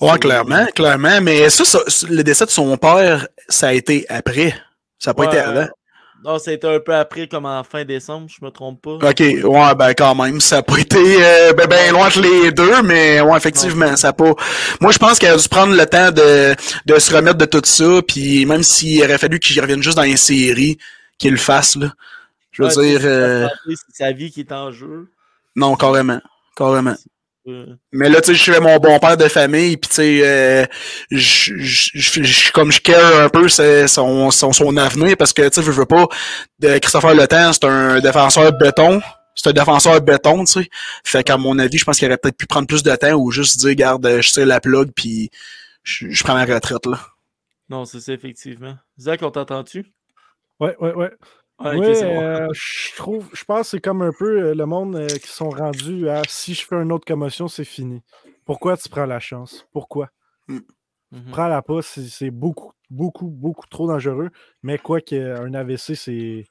Ouais, clairement, clairement. Mais ça, ça, le décès de son père, ça a été après. Ça n'a pas été avant. Non, c'était un peu après, comme en fin décembre, je me trompe pas. Ok, ouais, ben quand même, ça n'a pas été euh, ben, ben loin entre les deux, mais ouais, effectivement, ça a pas. Moi, je pense qu'il a dû prendre le temps de, de se remettre de tout ça, puis même s'il aurait fallu qu'il revienne juste dans les séries, qu'il le fasse, là. Je veux Ouais, dire, euh, c'est sa vie qui est en jeu. non, carrément, carrément. Mais là, tu sais, je suis mon bon père de famille, puis tu sais, euh, je, je, je- je- comme je care un peu c'est son, son, son avenir, parce que, tu sais, je veux pas, de Christopher Le Temps, c'est un défenseur béton, c'est un défenseur béton, tu sais. Fait qu'à mon avis, je pense qu'il aurait peut-être pu prendre plus de temps ou juste dire, garde, je tire la plug, puis je, je prends ma retraite, là. Non, c'est ça, effectivement. Zach, on t'entend-tu? Ouais, ouais, ouais. Ouais, bon. euh, je trouve, je pense que c'est comme un peu euh, le monde euh, qui sont rendus à si je fais une autre commotion, c'est fini. Pourquoi tu prends la chance? Pourquoi? Mhm. Prends-la pas, c'est c'est beaucoup, beaucoup, beaucoup trop dangereux. Mais quoi qu'un AVC, c'est.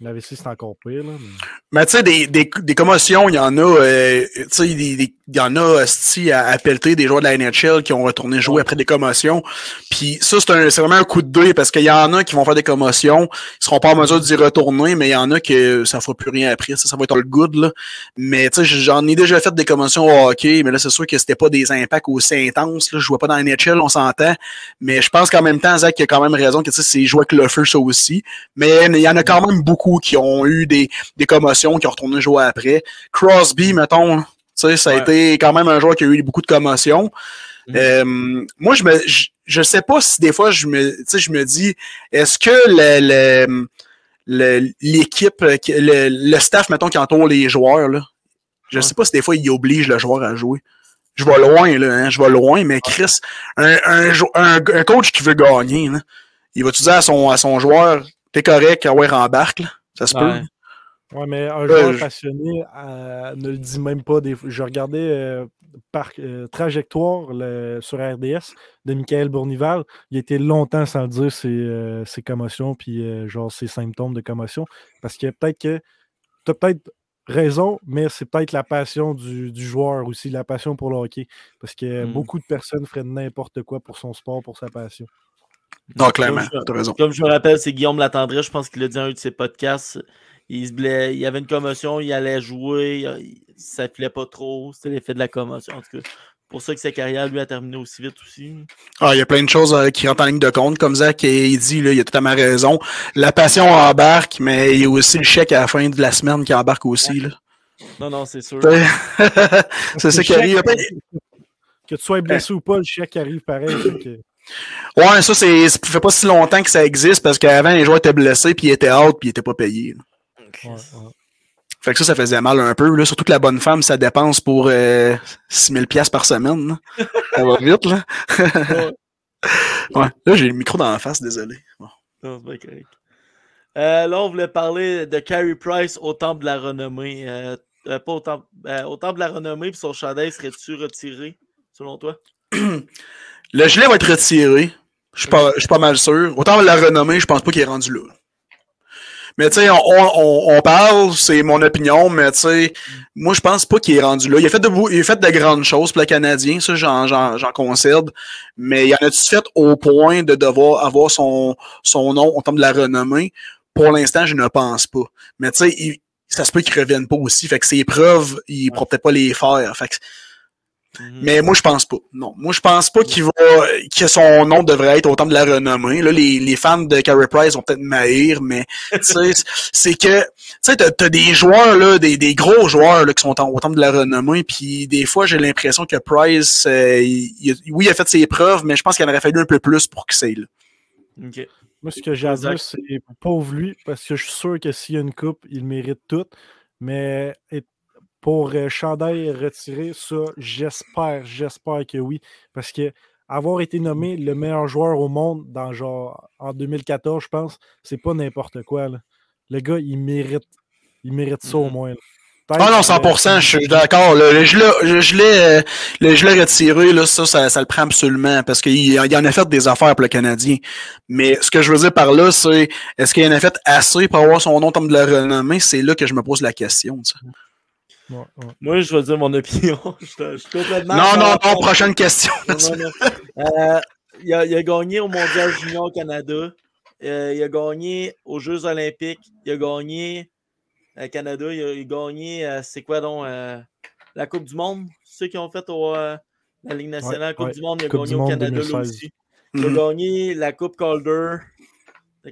Un AVC, c'est encore pire. Là, mais- Mais tu sais, des, des, des commotions, il y en a, euh, tu sais, des- des- il y en a, esti, à, à pelleter des joueurs de la NHL qui ont retourné jouer après des commotions. Puis ça, c'est un- c'est vraiment un coup de deuil parce qu'il y en a qui vont faire des commotions, ils seront pas en mesure d'y retourner, mais il y en a que ça fera plus rien après. Ça, ça va être all good, là. Mais tu sais, j'en ai déjà fait des commotions au hockey, mais là, c'est sûr que c'était pas des impacts aussi intenses, là. Je jouais pas dans la NHL, on s'entend. Mais je pense qu'en même temps, Zach a quand même raison que c'est jouer avec le feu, ça aussi. Mais il y en a quand même beaucoup qui ont eu des, des commotions, qui ont retourné jouer après. Crosby, mettons, sais, ça a Ouais. été quand même un joueur qui a eu beaucoup de commotions. Mhm. Euh, moi, je me, je, je sais pas si des fois je me, tu sais, je me dis, est-ce que le, l'équipe, euh, le, le staff, mettons, qui entoure les joueurs, là, je Ouais. sais pas si des fois ils obligent le joueur à jouer. Je vais loin, là, hein, je vais loin, mais Chris, un, un, un, un coach qui veut gagner, là, il va-tu dire à son, à son joueur, t'es correct, ah ouais, rembarque, là? Ça se Ouais. peut. Ouais, mais un Ouais, joueur je- passionné euh, ne le dit même pas. Des... fois. Je regardais euh, par euh, trajectoire le- sur RDS de Michael Bournival. Il était longtemps sans dire ses, euh, ses commotions puis euh, genre ses symptômes de commotion. Parce que peut-être que tu as peut-être raison, mais c'est peut-être la passion du, du joueur aussi, la passion pour le hockey. Parce que Mm. beaucoup de personnes feraient n'importe quoi pour son sport, pour sa passion. Non, clairement, je- t'as raison. Comme je me rappelle, c'est Guillaume Latendresse, je pense qu'il a dit dans un de ses podcasts. Il, se il y avait une commotion, il allait jouer, il- ça filait pas trop, c'était l'effet de la commotion. En tout cas, pour ça que sa carrière, lui, a terminé aussi vite aussi. Ah, il y a plein de choses euh, qui rentrent en ligne de compte, comme Zach et il dit, là, il a totalement raison. La passion embarque, mais il y a aussi le chèque à la fin de la semaine qui embarque aussi. Là. Non, non, c'est sûr. [LAUGHS] c'est ça qui arrive. Que tu sois blessé ou pas, le chèque arrive pareil. que- Ouais, ça, c'est, ça fait pas si longtemps que ça existe parce qu'avant, les joueurs étaient blessés, puis ils étaient out, puis ils étaient pas payés. là. Ouais, ouais. Fait que ça, ça faisait mal un peu. Là. Surtout que la bonne femme, ça dépense pour euh, 6000 pièces par semaine. là. [LAUGHS] Ça va vite, là. [LAUGHS] ouais. Là, j'ai le micro dans la face, désolé. Bon. Non, c'est bien correct. Euh, là, on voulait parler de Carey Price au temple de la renommée. Euh, euh, pas au temple, euh, au temple de la renommée, puis son chandail serait-tu retiré, selon toi? [CLEARS THROAT] Le gilet va être retiré. Je suis pas, je suis pas mal sûr. Autant la renommée, je pense pas qu'il est rendu là. Mais tu sais, on, on, on parle, c'est mon opinion, mais tu sais, moi je pense pas qu'il est rendu là. Il a fait de, il a fait de grandes choses pour le Canadien, ça j'en, concède. Mais il en a-tu fait au point de devoir avoir son, son nom au temps de la renommée? Pour l'instant, je ne pense pas. Mais tu sais, ça se peut qu'il revienne pas aussi. Fait que ses preuves, il pourra peut-être pas les faire. Fait que Mhm. mais moi, je pense pas. Non. Moi, je pense pas qu'il va, que son nom devrait être au temps de la renommée. Là, les, les fans de Carey Price vont peut-être m'haïr, mais, c'est que, tu sais, t'as, t'as des joueurs, là, des, des gros joueurs, là, qui sont en- au temps de la renommée, puis des fois, j'ai l'impression que Price, euh, il- il- oui, il a fait ses preuves, mais je pense qu'il en aurait fallu un peu plus pour que c'est là. Ok. Moi, ce que j'ai à dire, c'est pauvre lui, parce que je suis sûr que s'il y a une coupe, il mérite tout. Mais pour euh, chandail retiré, ça, j'espère, j'espère que oui. Parce que avoir été nommé le meilleur joueur au monde dans genre en 2014, je pense, c'est pas n'importe quoi. là. Le gars, il mérite. Il mérite ça au Mhm. moins. là. Ah non, euh, 100%, je suis d'accord. Le, gilet, euh, le retiré, là, ça, ça, ça le prend absolument parce qu'il il en a fait des affaires pour le Canadien. Mais ce que je veux dire par là, c'est est-ce qu'il en a fait assez pour avoir son nom comme de la renommée? C'est là que je me pose la question. tu sais. Ouais, ouais. Moi, je vais dire mon opinion. [LAUGHS] je, suis- je complètement. Non, non, non, prochaine question. Non, non, non. Euh, il, a, il a gagné au Mondial Junior Canada. Euh, il a gagné aux Jeux Olympiques. Il a gagné à Canada. Il a, il a gagné, euh, c'est quoi donc, euh, la Coupe du Monde? Ceux qui ont fait au, euh, la Ligue nationale, la Coupe ouais. du Monde, il a Coupe gagné au Monde Canada là 2016. aussi. Il a Mhm. gagné la Coupe Calder.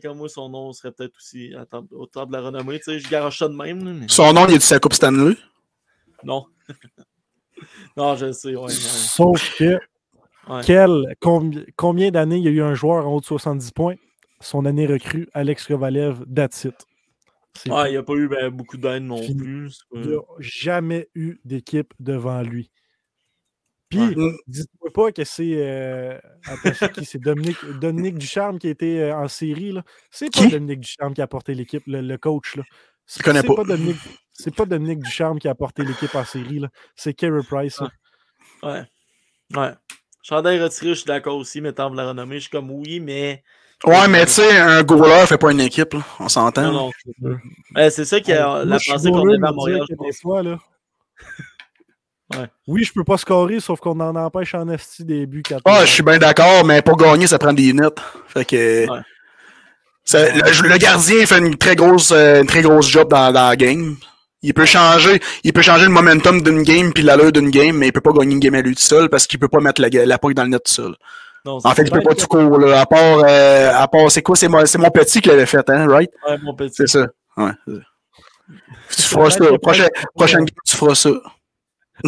Que moi, son nom serait peut-être aussi au temps de la renommée. Tu sais, je garoche ça de même. là, mais- Son nom, il est de sa Coupe Stanley. Non. [LAUGHS] non, je sais. Ouais, ouais. Sauf que, Ouais. quel, combi- combien d'années il y a eu un joueur en haut de 70 points? Son année recrue, Alex Kovalev, that's it. Tout. il n'y a pas eu ben, beaucoup d'aide non Fini. plus. pas- Il n'y a jamais eu d'équipe devant lui. Puis, Ouais. dites-moi pas que c'est euh, Dominique, Dominique Ducharme qui a été euh, en série. là. C'est pas Qui? Dominique Ducharme qui a porté l'équipe, le, le coach. Là. C'est connais c'est pas. Dominique, c'est pas Dominique Ducharme qui a porté l'équipe en série. là. C'est Carey Price. là. Ouais. Ouais. Chandail retiré, je suis d'accord aussi, mais tant de la renommée, je suis comme oui, mais. Ouais, mais tu sais, un goaler fait pas une équipe, là. on s'entend. Non, non, c'est sûr. Ouais, c'est ça qui a Moi, la pensée qu'on avait à Montréal. je pense. fois, là, Ouais. Oui, je peux pas scorer, sauf qu'on en empêche en esti des buts. Ah, je suis bien d'accord, mais pour gagner, ça prend des nets. Fait que. Ouais. ça- le, le gardien fait une très grosse, euh, une très grosse job dans, dans la game. Il peut changer, il peut changer le momentum d'une game puis l'allure d'une game, mais il peut pas gagner une game à lui tout seul parce qu'il peut pas mettre la, la dans le net tout seul. Non, En fait, il peut pas tout court, là. À part, euh, à part, c'est quoi, c'est mon, petit qui l'avait fait, hein, right? Ouais, mon petit. C'est ça. Ouais. [LAUGHS] Tu feras ça. Prochaine, prochaine game, tu feras ça. [LAUGHS]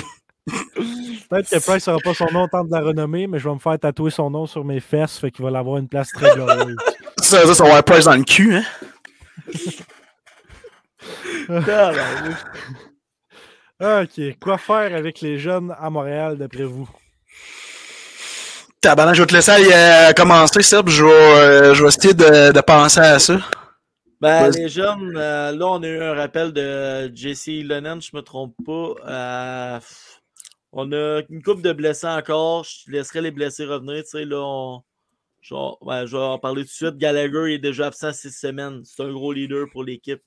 Peut-être que Price n'aura pas son nom au temps de la renommée, mais je vais me faire tatouer son nom sur mes fesses, fait qu'il va avoir une place très glorieuse. [LAUGHS] Ça, ça, ça va avoir Price dans le cul, hein? Ok, quoi faire avec les jeunes à Montréal, d'après vous? Tabarnak, je vais te laisser aller, euh, commencer, Seb. Je vais, euh, je vais essayer de, de penser à ça. Ben, Vas-y. les jeunes, euh, là, on a eu un rappel de JC Lennon, je me trompe pas. Euh, on a une coupe de blessés encore. Je laisserai les blessés revenir. Tu sais, là, on- ouais, je vais en parler tout de suite. Gallagher est déjà absent six semaines. C'est un gros leader pour l'équipe.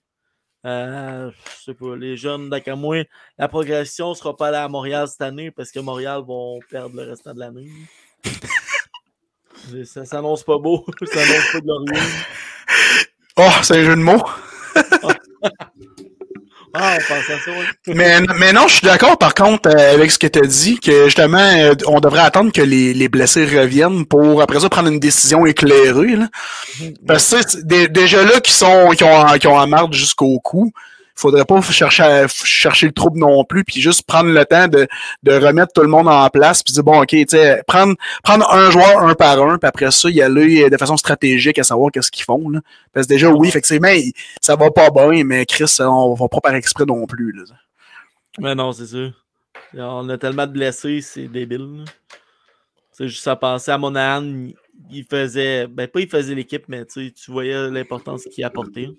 Euh, je sais pas, les jeunes, moi, la progression sera pas là à Montréal cette année parce que Montréal vont perdre le restant de l'année. [LAUGHS] Ça s'annonce pas beau, [LAUGHS] ça s'annonce pas glorieux. Oh, c'est un jeu de mots. Ah, on pense à ça, oui. [LAUGHS] Mais, mais non, je suis d'accord par contre euh, avec ce que tu as dit, que justement, euh, on devrait attendre que les, les blessés reviennent pour après ça prendre une décision éclairée. Là. Parce que dé- déjà là qui sont qui ont, qui ont en marde jusqu'au cou, faudrait pas chercher chercher le trouble non plus, puis juste prendre le temps de, de remettre tout le monde en place, puis dire bon ok, tu sais, prendre prendre un joueur un par un, puis après ça y aller de façon stratégique à savoir qu'est-ce qu'ils font. Parce que déjà oui, effectivement, ça va pas bien, mais Chris, on va pas par exprès non plus. Mais non, c'est sûr. On a tellement de blessés, c'est débile. C'est juste à penser à Monahan, il- faisait. Ben, pas il faisait l'équipe, mais tu voyais l'importance qu'il apportait.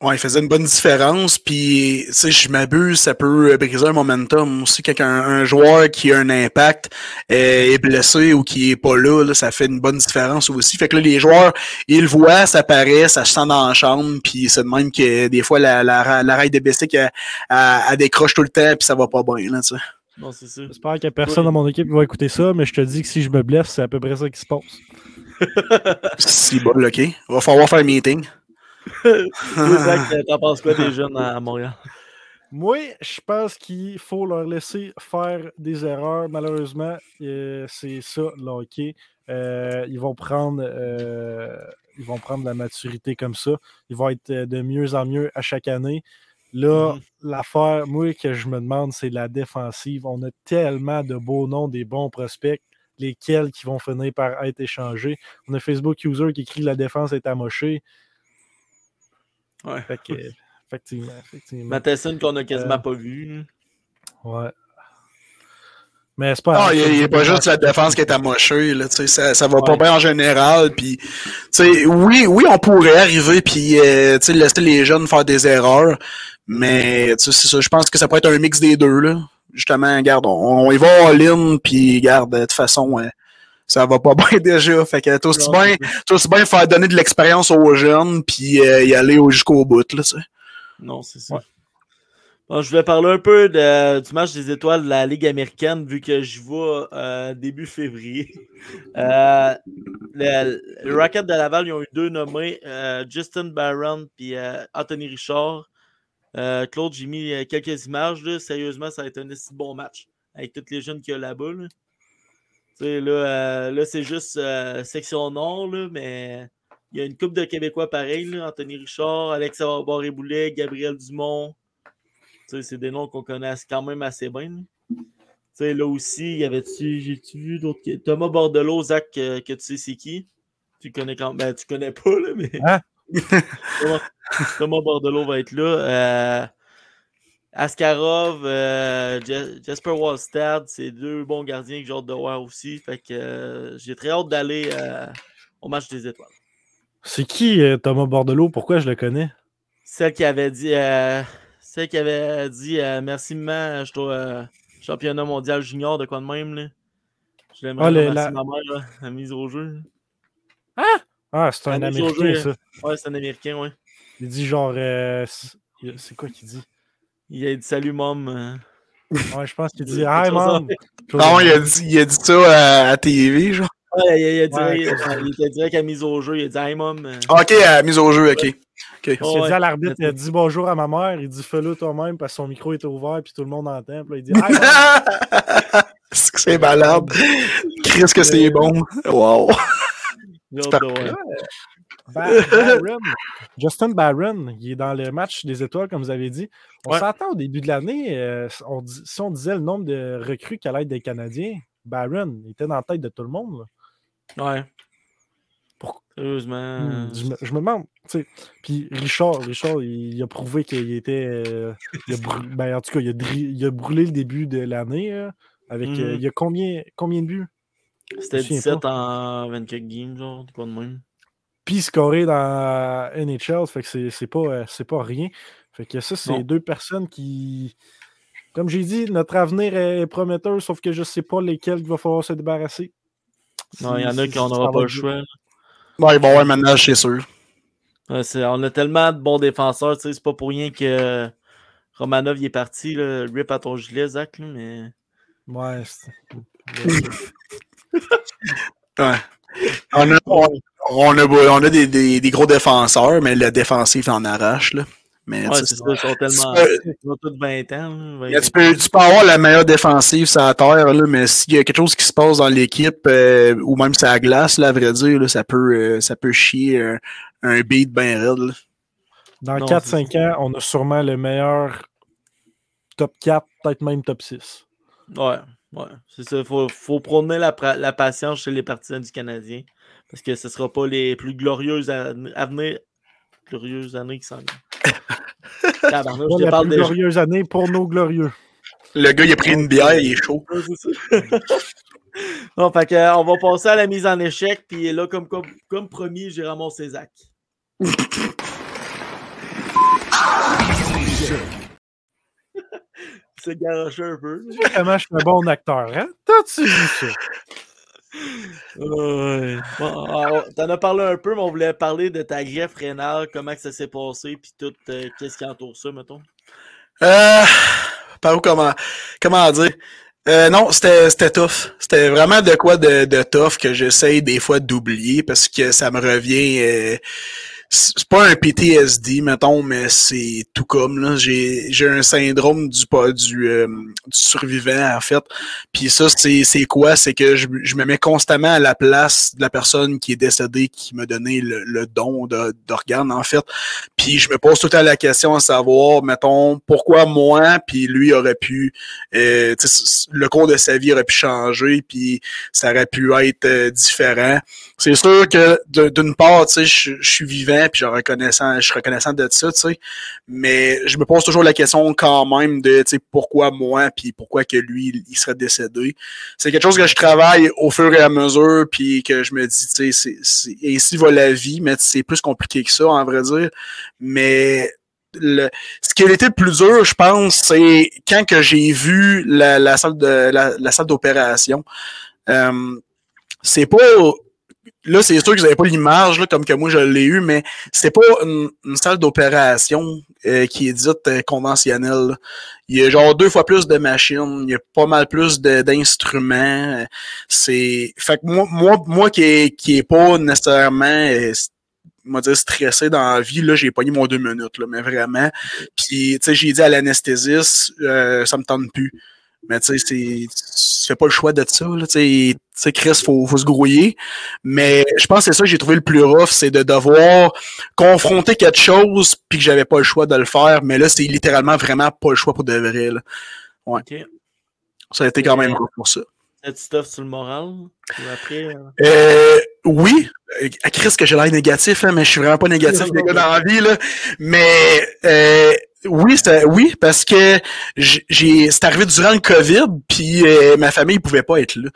Ouais, il faisait une bonne différence, puis tu sais, je m'abuse, ça peut euh, briser un momentum. Aussi, quand un, un joueur qui a un impact euh, est blessé ou qui est pas là, là, ça fait une bonne différence aussi. Fait que là, les joueurs, ils le voient, ça paraît, ça se sent dans la chambre, puis c'est de même que des fois, la, la, la raille de Bessic, elle, elle- elle décroche tout le temps, puis ça va pas bien, là, tu sais. Non, c'est sûr. J'espère qu'il n'y a personne dans mon équipe qui va écouter ça, mais je te dis que si je me blesse, c'est à peu près ça qui se passe. [LAUGHS] Si bon, ok. Va falloir faire un meeting. [LAUGHS] Zach, euh, t'en penses quoi des jeunes à, Montréal? Moi, je pense qu'il faut leur laisser faire des erreurs. Malheureusement, euh, c'est ça, le hockey. Euh, ils vont prendre euh, ils vont prendre la maturité comme ça. Ils vont être de mieux en mieux à chaque année. Là, Mhm. l'affaire, moi, que je me demande, c'est la défensive. On a tellement de beaux noms, des bons prospects, lesquels qui vont finir par être échangés. On a Facebook User qui écrit la défense est amochée. Ouais. Fait que, [LAUGHS] effectivement, effectivement. Matheson qu'on a quasiment Euh, pas vu. Ouais. Mais c'est pas. Ah, il n'y a, pas juste la défense qui est amochée, là, tu sais, ça, ça va pas bien en général, puis, tu sais, oui, oui, on pourrait arriver, puis, euh, laisser les jeunes faire des erreurs, Mais tu sais, c'est ça, je pense que ça pourrait être un mix des deux. Là. Justement, regarde, on, on y va en ligne, puis garde, de toute façon, euh, ça va pas [LAUGHS] bien déjà. Fait que t'as aussi bien, bien faire donner de l'expérience aux jeunes, puis euh, y aller au- jusqu'au bout. Là. Non, c'est ça. Bon, je voulais parler un peu de- du match des étoiles de la Ligue américaine, vu que je vois euh, début février. [LAUGHS] Euh, le, le Rocket de Laval, ils ont eu deux nommés, euh, Justin Barron et Anthony Richard. Euh, Claude, j'ai mis quelques images. Là. Sérieusement, ça va être un assez bon match avec tous les jeunes qu'il y a là-bas. Là, Là, euh, là c'est juste euh, section nord, là, mais il y a une coupe de Québécois pareil. Là, Anthony Richard, Alex Barré-Boulet, Gabriel Dumont. C'est des noms qu'on connaît quand même assez bien. là. Là aussi, il y avait-tu, j'ai-tu vu d'autres. Thomas Bordelot, Zach, euh, que tu sais c'est qui? Tu connais quand Ben, tu connais pas, là, mais. Hein? [LAUGHS] Thomas, Thomas Bordelot va être là. Askarov, euh, Je- Jasper Wallstad, c'est deux bons gardiens que j'ai hâte de voir aussi. Fait que euh, j'ai très hâte d'aller euh, au match des étoiles. C'est qui euh, Thomas Bordelot? Pourquoi je le connais? Celle qui avait dit, celle qui avait dit merci maman, je dois championnat mondial junior de quoi de même là. Je l'aimerais Ah, la- ma mère là, la mise au jeu. Ah, c'est un Américain, jeu, ça. Ouais, c'est un américain, ouais. Il dit genre. c'est c'est quoi qu'il dit? Il a dit salut mom. euh. Ouais, je pense qu'il [LAUGHS] dit Hi, mom. Non, il a dit, il a dit ça à, à TV, genre. Ouais, il, a- il a dit- Ouais, il- il était direct à mise au jeu. Il a dit hey mom. euh. Ok, à mise au jeu, ok. Ok. Il a dit à l'arbitre, il a dit bonjour à ma mère, il dit fais-le toi-même parce que son micro était ouvert puis tout le monde entend. Puis là, il dit [LAUGHS] Hi, mom. c'est que c'est malade? Chris que c'est bon. Wow. [LAUGHS] Barron. [LAUGHS] Justin Barron, il est dans le match des étoiles, comme vous avez dit. On Ouais. s'entend au début de l'année, euh, on si on disait le nombre de recrues qu'à l'aide des Canadiens, Barron était dans la tête de tout le monde. là. Ouais. Pour- Sérieusement. Hmm, je, me, je me demande. Puis Richard, Richard, il, il a prouvé qu'il était. euh, il a brû- [LAUGHS] ben, en tout cas, il a, dri- il a brûlé le début de l'année. avec, euh, Mhm. il y a combien, combien de buts? C'était je me souviens 17 en 24 games, genre, quoi de même. Puis scoré dans NHL, fait que c'est- c'est pas, euh, c'est pas rien. Fait que ça, c'est deux personnes qui. Comme j'ai dit, notre avenir est prometteur, sauf que je sais pas lesquels il va falloir se débarrasser. Non, il y en a qui n'en ça aura va pas le choix. Bon, il va y avoir un ménage, c'est sûr. Ouais, on a tellement de bons défenseurs, tu sais, c'est pas pour rien que Romanov il est parti, là, rip à ton gilet, Zach, là, mais. Ouais, c'est- [LAUGHS] Ouais. On a, on, on a, on a des, des, des gros défenseurs, mais le défensif en arrache. Là. Mais Ouais, c'est ça, ils sont tellement. c'est- Ils ont tous 20 ans. là, Mais tu, peux, tu peux avoir la meilleure défensive sur la terre, là, mais s'il y a quelque chose qui se passe dans l'équipe, euh, ou même sur la glace, là, à vrai dire, là, ça, peut, euh, ça peut chier euh, un beat bien raide. là. Dans Non, 4-5 ans, on a sûrement le meilleur top 4, peut-être même top 6. Ouais, ouais. C'est ça. Il faut, faut prôner la, pra- la patience chez les partisans du Canadien. Parce que ce ne sera pas les plus glorieuses venir. Glorieuses années qui s'en viennent. [LAUGHS] Tabarnak, je te la parle plus déjà. glorieuse année pour nos glorieux. Le gars, il a pris une bière, il est chaud. Ouais, c'est ça. [LAUGHS] Bon, fait que, on va passer à la mise en échec. Puis là, comme, comme, comme promis, j'ai ramassé Zach. [LAUGHS] C'est garoché un peu. Comment je suis un bon acteur, hein? T'as-tu vu ça? T'en as parlé un peu, mais on voulait parler de ta greffe rénale, comment que ça s'est passé, puis tout, euh, qu'est-ce qui entoure ça, mettons? Euh, par où comment, comment dire? Euh, non, c'était tough. C'était vraiment de quoi de, tough que j'essaye des fois d'oublier parce que ça me revient. C'est pas un PTSD, mettons, mais c'est tout comme là. J'ai j'ai un syndrome du pas du, euh, du survivant en fait. Puis ça, c'est c'est quoi? C'est que je, je me mets constamment à la place de la personne qui est décédée, qui m'a donné le, le don d'organes en fait. Puis je me pose tout temps la question à savoir, mettons, pourquoi moi, puis lui aurait pu, euh, le cours de sa vie aurait pu changer, puis ça aurait pu être euh, différent. C'est sûr que d'une part, tu sais, je suis vivant, puis je reconnaissant, je suis reconnaissant de ça, tu sais, mais je me pose toujours la question quand même de, tu sais, pourquoi moi, puis pourquoi que lui, il- serait décédé. C'est quelque chose que je travaille au fur et à mesure, puis que je me dis, tu sais, c'est- ainsi va la vie, mais c'est plus compliqué que ça, en vrai dire. Mais le, ce qui a été le plus dur, je pense, c'est quand que j'ai vu la, la salle de la, la salle d'opération. Euh, c'est pas là, c'est sûr que vous n'avez pas l'image comme que moi je l'ai eu, mais c'est pas une, salle d'opération euh, qui est dite euh, conventionnelle. Il y a genre deux fois plus de machines, il y a pas mal plus d'instruments. euh, C'est. Fait que moi, moi, moi qui est, qui est pas nécessairement euh, dire stressé dans la vie, là, j'ai pogné mon deux minutes, là, mais vraiment. Puis, tu sais, j'ai dit à l'anesthésiste, euh, ça me tente plus. Mais tu sais, tu fais pas le choix de ça, là, tu sais, sais, Chris, faut, faut se grouiller. Mais je pense que c'est ça que j'ai trouvé le plus rough, c'est de devoir confronter quelque chose, puis que j'avais pas le choix de le faire. Mais là, c'est littéralement vraiment pas le choix pour de vrai, là. Ok. Ça a été quand même rough pour ça. Cette stuff sur le moral. Ou après. euh, Euh, oui, Euh, à Chris que j'ai l'air négatif, hein, mais je suis vraiment pas négatif les gars dans la vie là. Mais euh, oui, oui, parce que j'ai c'est arrivé durant le COVID, puis euh, ma famille pouvait pas être là.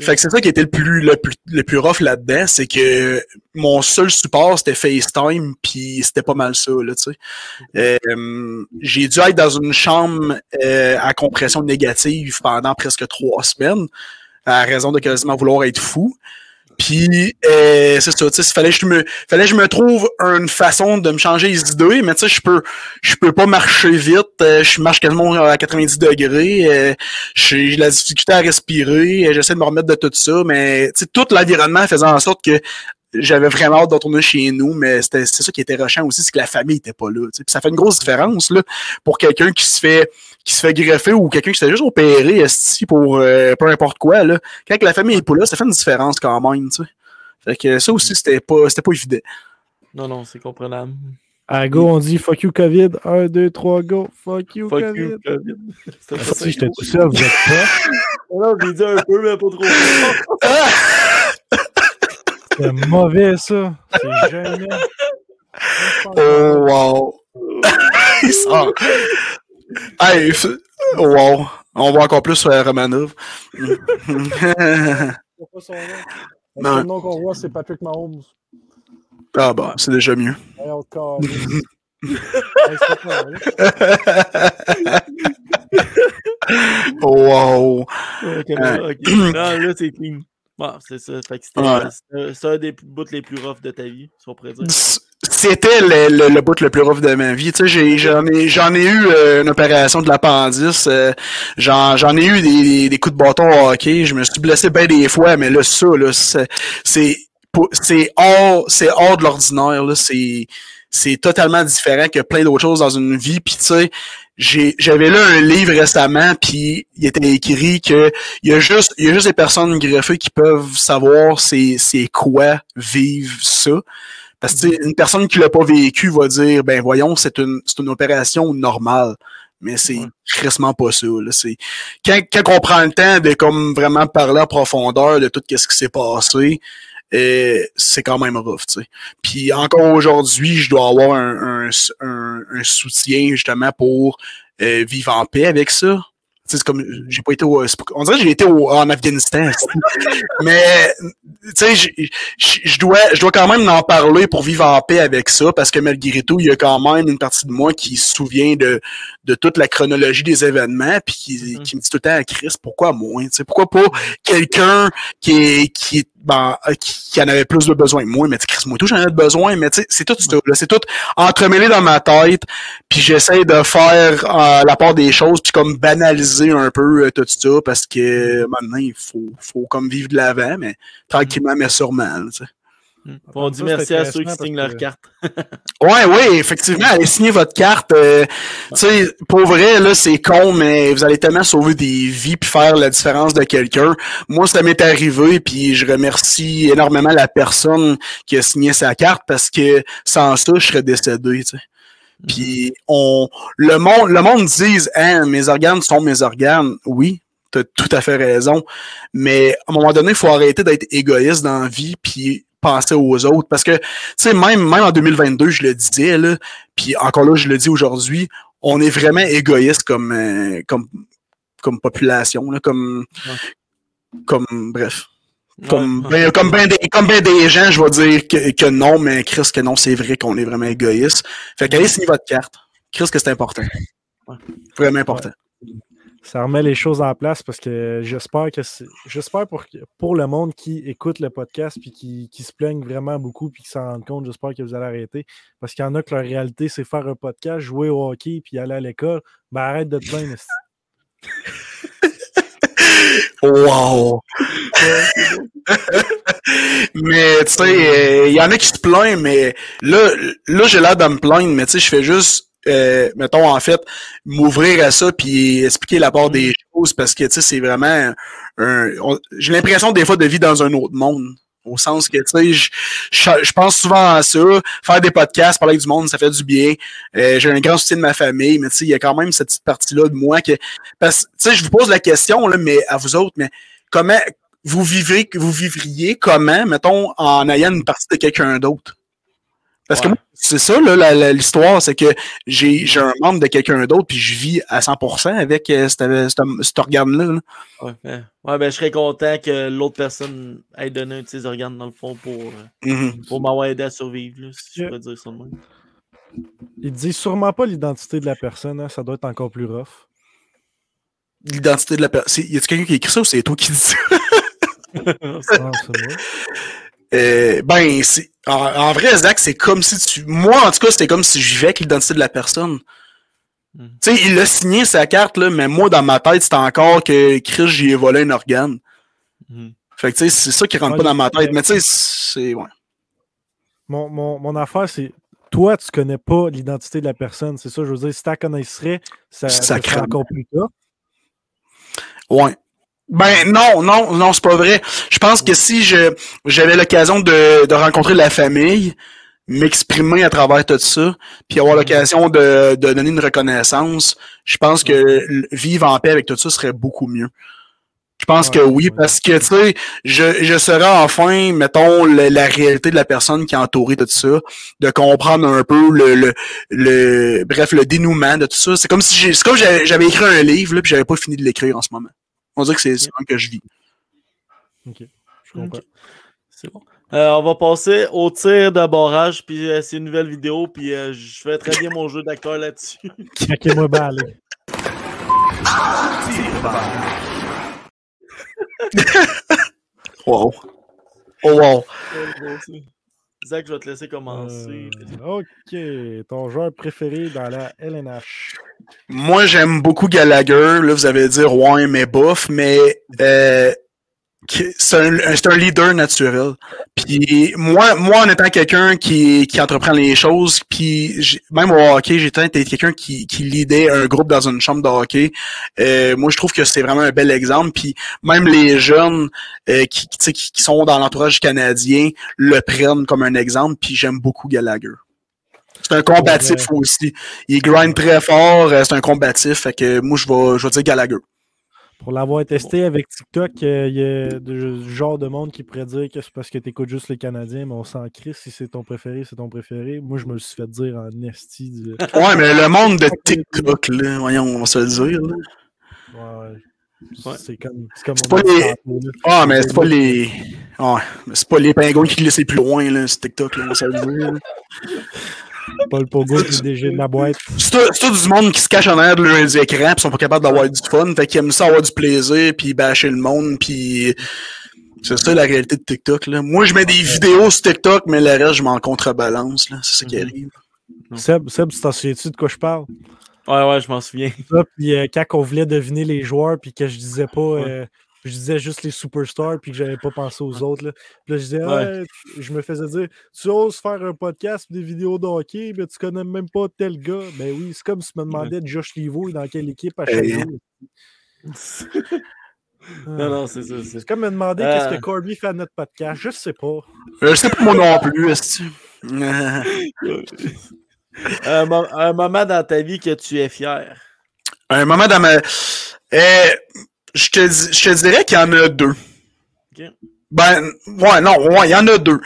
Fait que c'est ça qui était le plus le plus le plus rough là-dedans, c'est que mon seul support c'était FaceTime, puis c'était pas mal ça là, tu sais. Euh, j'ai dû être dans une chambre euh, à compression négative pendant presque trois semaines, à raison de quasiment vouloir être fou. Puis euh, c'est ça, tu sais, fallait que je me fallait que je me trouve une façon de me changer les idées, mais tu sais, je peux je peux pas marcher vite, euh, je marche quasiment à 90 degrés, euh, j'ai la difficulté à respirer, j'essaie de me remettre de tout ça, mais tu sais, tout l'environnement faisait en sorte que j'avais vraiment hâte de retourner chez nous, mais c'était c'est ça qui était rushant aussi, c'est que la famille était pas là. Puis ça fait une grosse différence là, pour quelqu'un qui se fait qui se fait greffer ou quelqu'un qui se fait juste opérer esti, pour euh, peu importe quoi. Là. Quand la famille est pas là, ça fait une différence quand même. Tu sais. Fait que ça aussi, c'était pas, c'était pas évident. Non, non, c'est comprenable. À go, on dit fuck you COVID. 1, 2, 3, go. Fuck you Fuck COVID. you, COVID. C'était pas [LAUGHS] Si j'étais tout seul, vous êtes pas. [LAUGHS] Non, j'ai dit un peu, mais pas trop. [LAUGHS] C'est mauvais, ça. C'est gênant. Oh wow! Il sort. Hey, wow! On voit encore plus sur la Romanov. [LAUGHS] C'est pas son nom. Le Non. seul nom qu'on voit, c'est Patrick Mahomes. ah bah, c'est déjà mieux. Hey, vrai. [LAUGHS] Wow! Ok, ok. [CLEARS THROAT] Non, là, c'est clean. Bon, c'est ça. Fait que c'était Ouais. c'était- c'est un des bouts les plus roughs de ta vie, si on pourrait dire. C'était le, le, le bout le plus rough de ma vie. Tu sais, j'en ai, j'en ai eu euh, une opération de l'appendice. euh, j'en, j'en ai eu des, des, des coups de bâton au hockey. Je me suis blessé bien des fois, mais là, ça, là, c'est, c'est, hors, c'est hors de l'ordinaire. Là, c'est, c'est totalement différent que plein d'autres choses dans une vie. Puis tu sais, j'avais lu un livre récemment, puis il était écrit que il y a juste, il y a juste des personnes greffées qui peuvent savoir c'est, c'est quoi vivre ça. Parce que une personne qui l'a pas vécu va dire ben voyons, c'est une, c'est une opération normale. Mais c'est crissement pas ça. Là. C'est, quand, quand on prend le temps de comme vraiment parler en profondeur de tout ce qui s'est passé, euh, c'est quand même rough. Puis encore aujourd'hui, je dois avoir un, un, un- un soutien justement pour euh, vivre en paix avec ça. C'est comme j'ai pas été au, on dirait que j'ai été au- en Afghanistan [LAUGHS] mais tu sais je dois, je dois quand même en parler pour vivre en paix avec ça, parce que malgré tout, il y a quand même une partie de moi qui se souvient de, de toute la chronologie des événements, puis qui, Mhm. qui me dit tout le temps, Chris, pourquoi moi? Tu sais, pourquoi pas quelqu'un qui est, qui, est- ben, euh, qui, qui en avait plus de besoin que moi, mais tu Chris, moi tout, j'en ai besoin, mais tu sais, c'est tout c'est tout entremêlé dans ma tête, puis j'essaie de faire euh, la part des choses, puis comme banaliser un peu euh, tout ça, parce que maintenant, il faut, faut comme vivre de l'avant, mais tranquillement, mais sûrement, tu sais. Hmm. On dit Ça, merci à ceux qui signent leur carte. [LAUGHS] Ouais, ouais, effectivement, allez signer votre carte. euh, tu sais, pour vrai, là, c'est con, mais vous allez tellement sauver des vies puis faire la différence de quelqu'un. Moi, ça m'est arrivé, puis je remercie énormément la personne qui a signé sa carte parce que sans ça, je serais décédé, tu sais. Puis on le monde le monde dise hein, mes organes sont mes organes. Oui, t'as tout à fait raison. Mais à un moment donné, il faut arrêter d'être égoïste dans la vie puis penser aux autres. Parce que, tu sais, même, même en 2022, je le disais, là, puis encore là, je le dis aujourd'hui, on est vraiment égoïste comme, euh, comme, comme population, là, comme, comme, bref. Comme, Ouais. ben, comme, ben des, comme ben des gens, je vais dire que, que non, mais Chris, que non, c'est vrai qu'on est vraiment égoïste. Fait qu'allez signer votre carte. Chris, que c'est important. Ouais. Vraiment important. Ça remet les choses en place parce que j'espère que j'espère pour, pour le monde qui écoute le podcast puis qui, qui se plaigne vraiment beaucoup puis qui s'en rendent compte, j'espère que vous allez arrêter. Parce qu'il y en a que leur réalité, c'est faire un podcast, jouer au hockey puis aller à l'école. Ben arrête de te plaindre. Wow! mais, tu sais, il y en a qui se plaignent, mais là, là j'ai l'air de me plaindre, mais tu sais, je fais juste, euh, mettons, en fait, m'ouvrir à ça puis expliquer la part des choses parce que, tu sais, c'est vraiment un... J'ai l'impression, des fois, de vivre dans un autre monde. Au sens que, tu sais, je, je, pense souvent à ça. Faire des podcasts, parler avec du monde, ça fait du bien. Euh, j'ai un grand soutien de ma famille, mais tu sais, il y a quand même cette petite partie-là de moi que... Parce tu sais, je vous pose la question, là, mais à vous autres, mais comment vous vivez, vous vivriez comment, mettons, en ayant une partie de quelqu'un d'autre? Parce que Ouais. c'est ça, là, la- la- l'histoire, c'est que j'ai j'ai un membre de quelqu'un d'autre, puis je vis à 100% avec euh, cet, cet, cet organe-là. là. Ouais, ben, ouais, ben, je serais content que l'autre personne ait donné un de ses organes dans le fond pour, euh, Mhm. pour m'avoir aidé à survivre, là, si je peux dire ça de même. Il dit sûrement pas l'identité de la personne, hein, ça doit être encore plus rough. L'identité de la personne. Y a-tu quelqu'un qui a écrit ça ou c'est toi qui dis ça? [LAUGHS] Ah, c'est moi. Euh, ben, c'est, en, en vrai, Zach, c'est comme si tu. Moi, en tout cas, c'était comme si je vivais avec l'identité de la personne. Mhm. Tu sais, il a signé sa carte, là, mais moi, dans ma tête, c'était encore que Chris, j'y ai volé un organe. Mhm. Fait que, tu sais, c'est ça qui rentre Ouais, pas dans ma tête. Mais, tu sais, c'est. Ouais. Mon, mon, mon affaire, c'est toi, tu connais pas l'identité de la personne. C'est ça, je veux dire, si tu la connaisserais, ça, ça serait Sacrément. encore plus tard. Ouais. Ben non, non, non, c'est pas vrai. Je pense que si je j'avais l'occasion de, de rencontrer la famille, m'exprimer à travers tout ça, puis avoir l'occasion de, de donner une reconnaissance, je pense que vivre en paix avec tout ça serait beaucoup mieux. Je pense que oui, ouais. parce que tu sais, je, je serais enfin, mettons, le- la réalité de la personne qui a entouré tout ça, de comprendre un peu le, le, le bref, le dénouement de tout ça. C'est comme si j'ai, c'est comme j'avais j'avais écrit un livre, là, puis j'avais pas fini de l'écrire en ce moment. On dirait que c'est un que je vis. Ok, je comprends. C'est bon. Euh, on va passer au tir de barrage, puis euh, c'est une nouvelle vidéo, puis euh, je fais très bien mon jeu d'acteur là-dessus. [LAUGHS] Craquez-moi bien, allez. Wow. Oh wow. Zach, je vais te laisser commencer. Euh, ok, ton joueur préféré dans la LNH. Moi, j'aime beaucoup Gallagher. Là, vous allez dire, ouais, mais bof, mais euh, c'est un, c'est un leader naturel. Puis moi, moi, en étant quelqu'un qui, qui entreprend les choses, puis même au hockey, j'étais quelqu'un qui, qui leadait un groupe dans une chambre de hockey. Euh, moi, je trouve que c'est vraiment un bel exemple. Puis même les jeunes euh, qui, qui, tu sais, qui, qui sont dans l'entourage canadien le prennent comme un exemple. Puis j'aime beaucoup Gallagher. C'est un combatif aussi. Il grind très fort, euh, c'est un combatif. Fait que moi, je vais, je vais dire Gallagher. Pour l'avoir testé avec TikTok, euh, il y a du genre de monde qui pourrait dire que c'est parce que tu écoutes juste les Canadiens, mais on s'en crisse. Si c'est ton préféré, c'est ton préféré. Moi, je me le suis fait dire en esti. du- Ouais, mais le monde de TikTok, là, voyons, on va se le dire. là. Ouais, ouais. C'est comme, c'est comme pas les-. Ah, mais c'est pas les. Ouais, mais c'est pas les pingouins qui glissent les plus loin, là, c'est TikTok, là, on va se le dire. Paul Pogo, le DG de la boîte. C'est tout, du monde qui se cache en arrière de leurs écrans, pis sont pas capables d'avoir du fun, fait qu'ils aiment ça avoir du plaisir, puis bâcher le monde, puis c'est ça la réalité de TikTok. Là. Moi, je mets des vidéos sur TikTok, mais le reste, je m'en contrebalance. là. C'est ça qui Mhm. arrive. Seb, Seb, tu t'en souviens-tu de quoi je parle? Ouais, ouais, je m'en souviens. Ça, puis euh, quand on voulait deviner les joueurs, puis que je disais pas, euh, je disais juste les superstars, puis que j'avais pas pensé aux autres. Là, Puis là je disais, Ouais. Ah, je me faisais dire, tu oses faire un podcast, des vidéos de hockey, mais tu connais même pas tel gars. Ben oui, c'est comme si tu me demandais de Josh Livo dans quelle équipe à chaque jour. [LAUGHS] Non, non, c'est ça. c'est- C'est comme me demander Euh. qu'est-ce que Corby fait à notre podcast. Je sais pas. Euh, Je sais pas moi non plus, est-ce [LAUGHS] un, mo- un moment dans ta vie que tu es fier? Un moment dans ma. Euh, je, te, dis- je te dirais qu'il y en a deux. Ben, ouais, non, ouais, il y en a deux.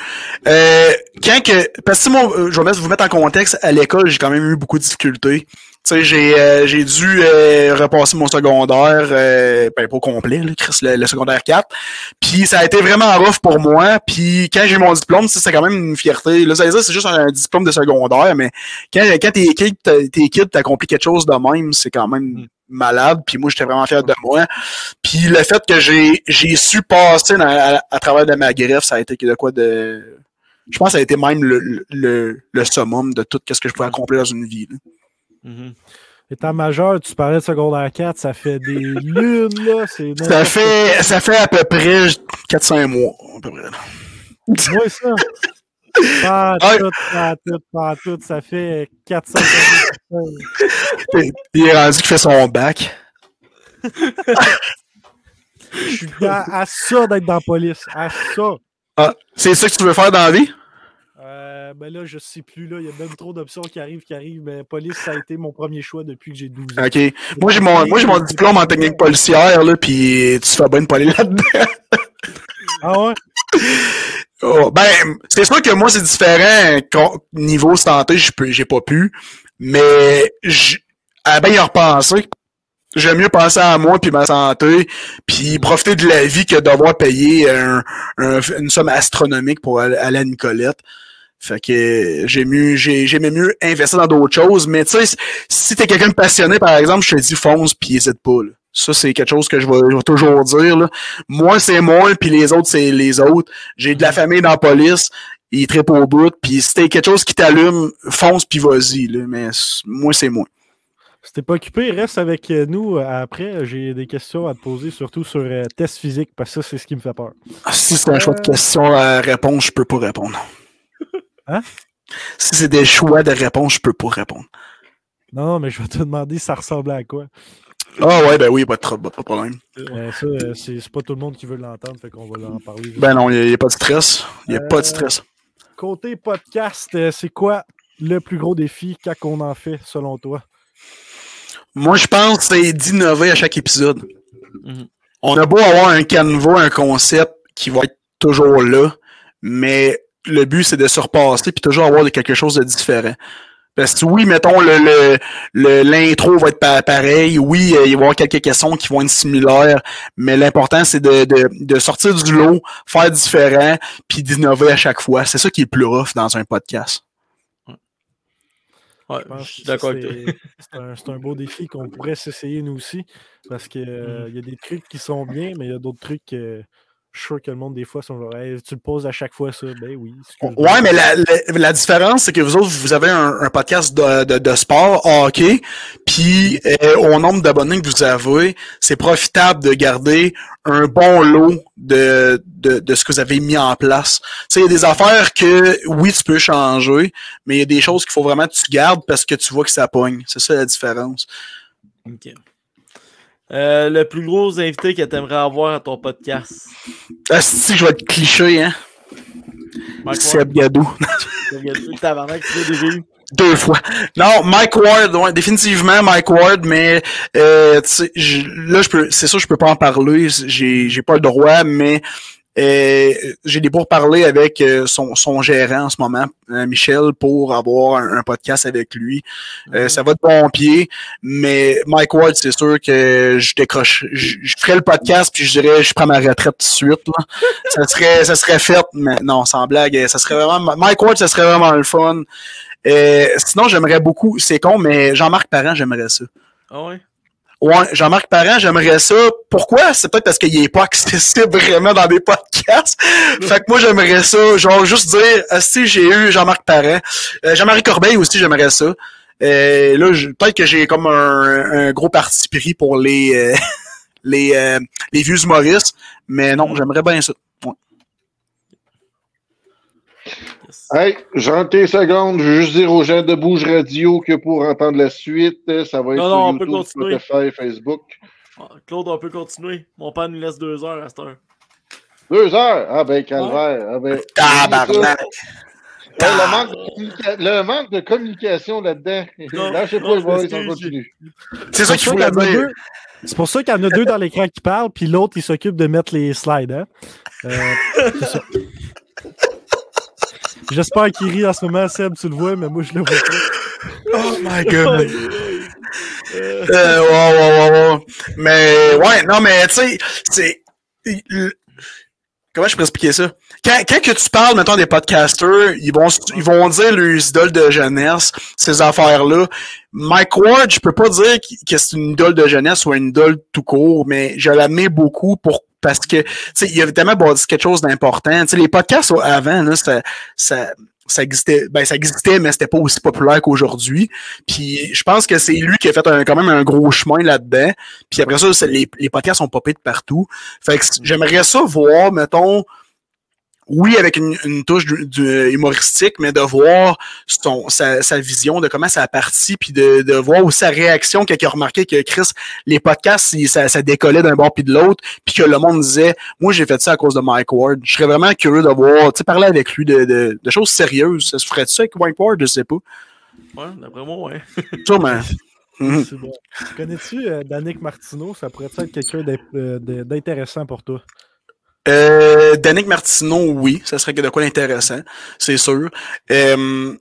Euh, quand que. Parce que moi, euh, je vais vous mettre en contexte, à l'école, j'ai quand même eu beaucoup de difficultés. Tu sais, j'ai euh, j'ai dû euh, repasser mon secondaire, euh, ben, pas au complet, là, Chris, le, le secondaire 4. Puis ça a été vraiment rough pour moi. Puis quand j'ai mon diplôme, c'est quand même une fierté. Là, ça veut dire c'est juste un, diplôme de secondaire, mais quand, quand t'es kid, t'es kid, t'accomplis quelque chose de même, c'est quand même malade. Puis moi, j'étais vraiment fier de moi. Puis le fait que j'ai j'ai su passer dans- à, à travers de ma greffe, ça a été de quoi de... Je pense que ça a été même le, le, le summum de tout ce que je pouvais accomplir dans une vie. Mhm. Étant majeur, tu parlais de secondaire 4, ça fait des [LAUGHS] lunes, là. C'est Ça fait, ça fait à peu près 4-5 mois. À peu près. Ouais, ça. Pas tout, pas tout, pas tout. Ça fait 400 Il est rendu qu'il fait son bac. Je suis à, à ça d'être dans la police. À ça. Ah, c'est ça que tu veux faire dans la vie? Euh, ben là, je sais plus. là. Il y a même trop d'options qui arrivent, qui arrivent. Mais police, ça a été mon premier choix depuis que j'ai 12 ans. OK. Moi, j'ai mon, moi, j'ai mon diplôme en technique policière, là, puis tu fais pas aller là-dedans. Ah ouais? [LAUGHS] Oh, ben, c'est sûr que moi, c'est différent. Niveau santé, j'ai pas pu. Mais, à bien y repenser, j'aime mieux penser à moi puis ma santé, puis profiter de la vie que de devoir payer un- un- une somme astronomique pour aller à Nicolette. Fait que j'ai mieux, j'ai, j'aimais mieux investir dans d'autres choses. Mais tu sais, si t'es quelqu'un de passionné, par exemple, je te dis fonce puis hésite pas. là. Ça, c'est quelque chose que je vais, je vais toujours dire. Là. Moi, c'est moi, puis les autres, c'est les autres. J'ai de la famille dans la police, ils trippent au bout, puis si t'as quelque chose qui t'allume, fonce puis vas-y. Mais moi, c'est moi. Si t'es pas occupé, reste avec euh, nous euh, après. J'ai des questions à te poser, surtout sur euh, test physique, parce que ça, c'est ce qui me fait peur. Ah, Si c'est un choix de questions à réponse, je peux pas répondre. [LAUGHS] Hein? Si c'est des choix de réponse, je peux pas répondre. Non, non, mais je vais te demander ça ressemblait à quoi? Ah ouais, ben oui, pas de, trouble, pas de problème. Euh, ça, euh, c'est pas tout le monde qui veut l'entendre, fait qu'on va en parler. Ben non, il n'y a, pas de stress. Il n'y a pas de Euh, stress. Côté podcast, euh, c'est quoi le plus gros défi quand on en fait, selon toi? Moi, je pense que c'est d'innover à chaque épisode. Mhm. On a beau avoir un canevas, un concept qui va être toujours là, mais le but, c'est de se repasser puis toujours avoir de quelque chose de différent. Parce que oui, mettons, le, le, le- l'intro va être pa- pareil. Oui, euh, il va y avoir quelques questions qui vont être similaires, mais l'important, c'est de, de, de sortir du lot, faire différent, puis d'innover à chaque fois. C'est ça qui est le plus rough dans un podcast. Ouais, Je pense je suis d'accord avec toi. [LAUGHS] c'est un, beau défi qu'on pourrait s'essayer nous aussi. Parce que euh, il y a des trucs qui sont bien, mais il y a d'autres trucs que je suis sûr que le monde, des fois, sont genre Hey, tu le poses à chaque fois ça. Ben oui. Ouais, mais la, la, la différence, c'est que vous autres, vous avez un, un podcast de, de, de sport, hockey, puis euh, au nombre d'abonnés que vous avez, c'est profitable de garder un bon lot de, de, de ce que vous avez mis en place. Tu sais, il y a des affaires que, oui, tu peux changer, mais il y a des choses qu'il faut vraiment que tu gardes parce que tu vois que ça pogne. C'est ça la différence. Ok. Euh, le plus gros invité que tu aimerais avoir à ton podcast. Ah, si je vais être cliché, hein? Mike Seb Gadou. Ward. Tabarnak, tu l'as déjà eu. Deux fois. Non, Mike Ward, ouais, définitivement Mike Ward, mais euh, je- là je peux, c'est sûr je peux pas en parler, j'ai j'ai pas le droit, mais j'ai des pourparlers avec euh, son, son gérant en ce moment, euh, Michel, pour avoir un, un podcast avec lui. Euh, ça va de bon pied, mais Mike Ward, c'est sûr que je décroche, je, je ferais le podcast puis je dirais je prends ma retraite tout de suite. Là. [LAUGHS] ça serait, ça serait fait, mais non, sans blague, ça serait vraiment Mike Ward, ça serait vraiment le fun. Euh, sinon, j'aimerais beaucoup, c'est con, mais Jean-Marc Parent, j'aimerais ça. Ah ouais? Ouais, Jean-Marc Parent, j'aimerais ça. Pourquoi? C'est peut-être parce qu'il est pas accessible [LAUGHS] vraiment dans des podcasts. fait que moi, j'aimerais ça. Genre, juste dire, si j'ai eu Jean-Marc Parent. Euh, Jean-Marie Corbeil aussi, j'aimerais ça. Euh, là, je- peut-être que j'ai comme un, un gros parti pris pour les, euh, [LAUGHS] les, euh, les vieux humoristes, mais non, j'aimerais bien ça. Ouais. Yes. Hey, je rentre tes secondes. Je veux juste dire aux gens de Bouge Radio que pour entendre la suite, ça va être Non, sur non, on peut YouTube, continuer. Spotify, Facebook. Ah, Claude, on peut continuer. Mon père nous laisse deux heures à cette heure. Deux heures? Ah ben, calvaire. Ah ben, Tabarnak! Ouais, le, manque de communica- le manque de communication là-dedans. Non, Là, je sais non, pas, le je m'excuse, continue. C'est ça qu'il pour voulait qu'il y en a dire. deux- C'est pour ça qu'il y en a deux dans l'écran qui parlent, puis l'autre, il s'occupe de mettre les slides. Hein? Euh, c'est ça. [LAUGHS] J'espère qu'il rit en ce moment, Seb, tu le vois, mais moi, je le vois pas. Oh my god! [LAUGHS] Euh, ouais, ouais, ouais, ouais. Mais, ouais, non, mais, tu sais, c'est. Comment je peux expliquer ça? Quand, quand que tu parles, mettons, des podcasters, ils vont, ils vont dire leurs idoles de jeunesse, ces affaires-là. Mike Ward, je peux pas dire qu- que c'est une idole de jeunesse ou une idole tout court, mais je l'admire beaucoup pour, parce que, il a tellement bâti quelque chose d'important. Tu sais, les podcasts avant, là, ça, ça, ça existait, ben, ça existait, mais c'était pas aussi populaire qu'aujourd'hui. Puis je pense que c'est lui qui a fait un- quand même un gros chemin là-dedans. Puis après ça, les, les podcasts sont popés de partout. Fait que j'aimerais ça voir, mettons, oui, avec une, une touche du, du- humoristique, mais de voir son, sa, sa vision de comment ça a parti, puis de, de voir aussi sa réaction il a remarqué que Chris, les podcasts, il- ça, ça décollait d'un bord puis de l'autre, puis que le monde disait, moi j'ai fait ça à cause de Mike Ward. Je serais vraiment curieux de voir, tu sais, parler avec lui de, de, de choses sérieuses. Ça se ferait ça avec Mike Ward, je sais pas. Ouais, d'après moi, ouais. [LAUGHS] Sûrement. Mhm. C'est bon. Connais-tu euh, Danick Martineau? Ça pourrait être quelqu'un euh, d'intéressant pour toi? Euh, Danick Martineau, oui, ça serait de quoi d'intéressant, c'est sûr. Euh,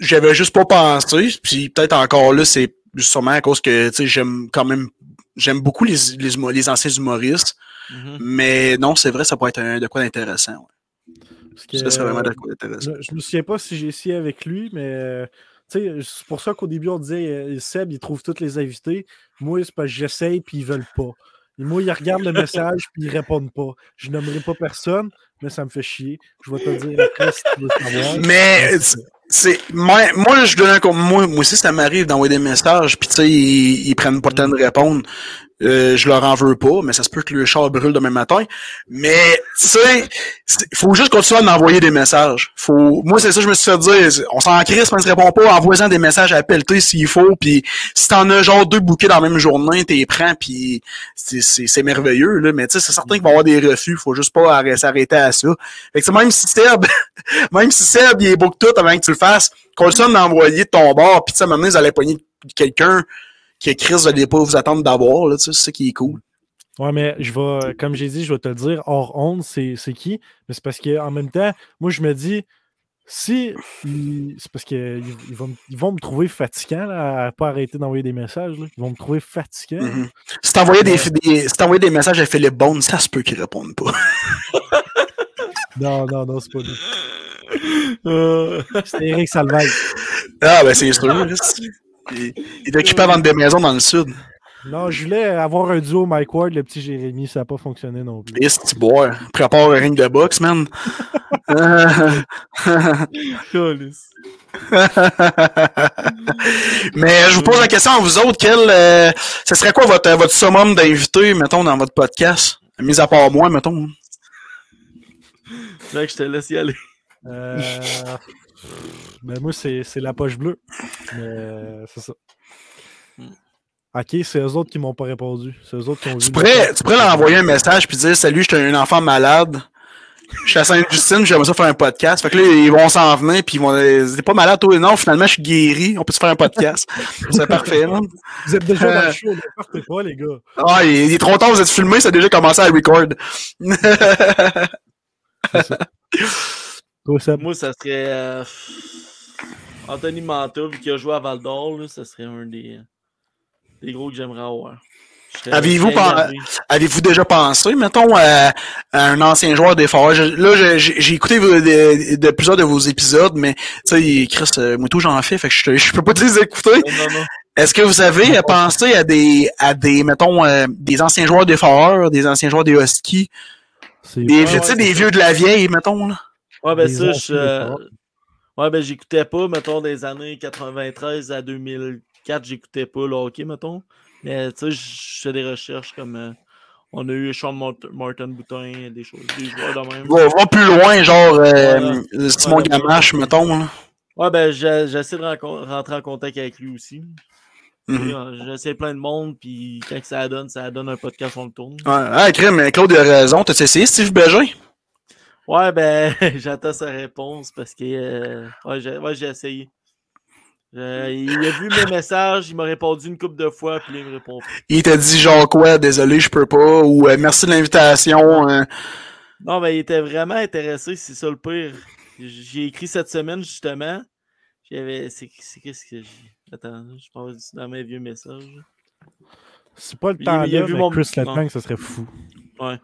J'avais juste pas pensé, puis peut-être encore là, c'est sûrement à cause que j'aime quand même j'aime beaucoup les, les, humo- les anciens humoristes, Mhm. mais non, c'est vrai, ça pourrait être un- de quoi d'intéressant. ouais. Parce que, Ça serait vraiment de euh, quoi d'intéressant. je, je me souviens pas si j'ai essayé avec lui, mais euh, c'est pour ça qu'au début, on disait Seb, il trouve tous les invités. Moi, c'est parce que j'essaye, puis ils veulent pas. Et moi, ils regardent le message, puis ils répondent pas. Je nommerai pas personne, mais ça me fait chier. Je vais te dire après si tu veux savoir. Mais c'est- moi, moi je donne un moi, moi aussi ça m'arrive d'envoyer des messages puis tu sais ils, ils prennent pas le temps de répondre. Euh, je leur en veux pas, mais ça se peut que le char brûle demain matin. Mais tu sais, faut juste continuer à envoyer des messages. Faut, moi c'est ça je me suis fait dire. On s'en crisse, on se répond pas, envoie des messages à pelleter s'il faut. Puis si t'en as genre deux bouquets dans la même journée, t'es prends puis c'est- merveilleux là. Mais tu sais c'est certain qu'il va y avoir des refus. Faut juste pas arrêter- s'arrêter à ça. Fait que même si Seb [LAUGHS] même si Seb, il est beau que tout avant que tu le fasses, continue d'envoyer de ton bord, puis tu sais, maintenant, vous allez pogner quelqu'un que Chris, allez pas vous attendre d'avoir, là, tu sais, c'est ça qui est cool. Ouais, mais je vais, comme j'ai dit, je vais te le dire, hors onde, c'est qui? Mais c'est parce qu'en même temps, moi, je me dis, si. C'est parce qu'ils ils vont, me- ils vont me trouver fatigant là, à pas arrêter d'envoyer des messages. là. Ils vont me trouver fatigant. Mhm. Si t'envoyais des, des, si des messages à Philippe Bond, ça se peut qu'il réponde pas. [LAUGHS] Non, non, non, c'est pas lui. [LAUGHS] C'est Eric Salvaille. Ah, ben, c'est sûr. Il, il est occupé à vendre des maisons dans le sud. Non, je voulais avoir un duo Mike Ward, le petit Jérémy, ça n'a pas fonctionné non plus. Et c'est boire. Prépare un ring de boxe, man. Mais je vous pose la question à vous autres, quel, euh, ce serait quoi votre, votre summum d'invités, mettons, dans votre podcast? Mis à part moi, mettons. Là que je te laisse y aller. Euh, ben moi, c'est c'est la poche bleue. Mais euh, c'est ça. Ok, c'est eux autres qui m'ont pas répondu. C'est eux autres qui ont Tu vu. pourrais, tu pourrais leur envoyer un message puis dire Salut, je suis un enfant malade. Je suis à Sainte-Justine, j'aimerais ça faire un podcast. Fait que là, ils vont s'en venir puis ils vont dire T'es pas malade, toi? Non, finalement, je suis guéri. On peut se faire un podcast. C'est parfait. Vous êtes déjà dans Euh. le show, ne partez pas, les gars. Ah, il, il est trop tard, vous êtes filmé, ça a déjà commencé à record. [LAUGHS] Moi, ça serait. euh, Anthony Manta, vu qu'il a joué à Val d'Or, là, ça serait un des, des gros que j'aimerais avoir. Avez-vous déjà pensé, mettons, à, à un ancien joueur des Foreurs? Je- Là, j'ai écouté vos- de, de plusieurs de vos épisodes, mais tu sais, Chris, euh, moi tout j'en fais, fait que je, je peux pas te les écouter. Est-ce que vous avez pensé à des, à des, mettons, euh, des anciens joueurs des Foreurs, des anciens joueurs des Huskies, des, ouais, ouais, des vieux de la vieille, mettons, là? Ouais, ben ça, je. euh. Ouais, ben j'écoutais pas, mettons, des années 93 à 2004, j'écoutais pas le hockey, mettons. Mais tu sais, je fais des recherches comme. euh, on a eu Sean Mart- Martin Boutin, des choses, des joueurs de même. Va, va plus loin, genre euh, Voilà. Simon Voilà. Gamache, mettons, là. Ouais, ben j'essaie de rentrer en contact avec lui aussi. Mhm. J'essaie plein de monde, puis quand ça donne, ça donne un podcast, on le tourne. Ouais, ah, crème, Claude a raison. T'as essayé Steve Bégin? Ouais, ben, [LAUGHS] j'attends sa réponse parce que. euh, ouais, j'ai ouais, j'ai essayé. Euh, il a vu mes [LAUGHS] messages, il m'a répondu une couple de fois, puis là, il me répond pas. Il t'a dit genre quoi, désolé, je peux pas, ou euh, merci de l'invitation. euh. Non, mais il était vraiment intéressé, c'est ça le pire. J'ai écrit cette semaine, justement. J'avais. C'est c'est- qu'est-ce que j'ai. Attends, je pense dans mes vieux messages. C'est pas le Il- temps il a vu mais mon- Chris. Letang, ça serait fou. Ouais.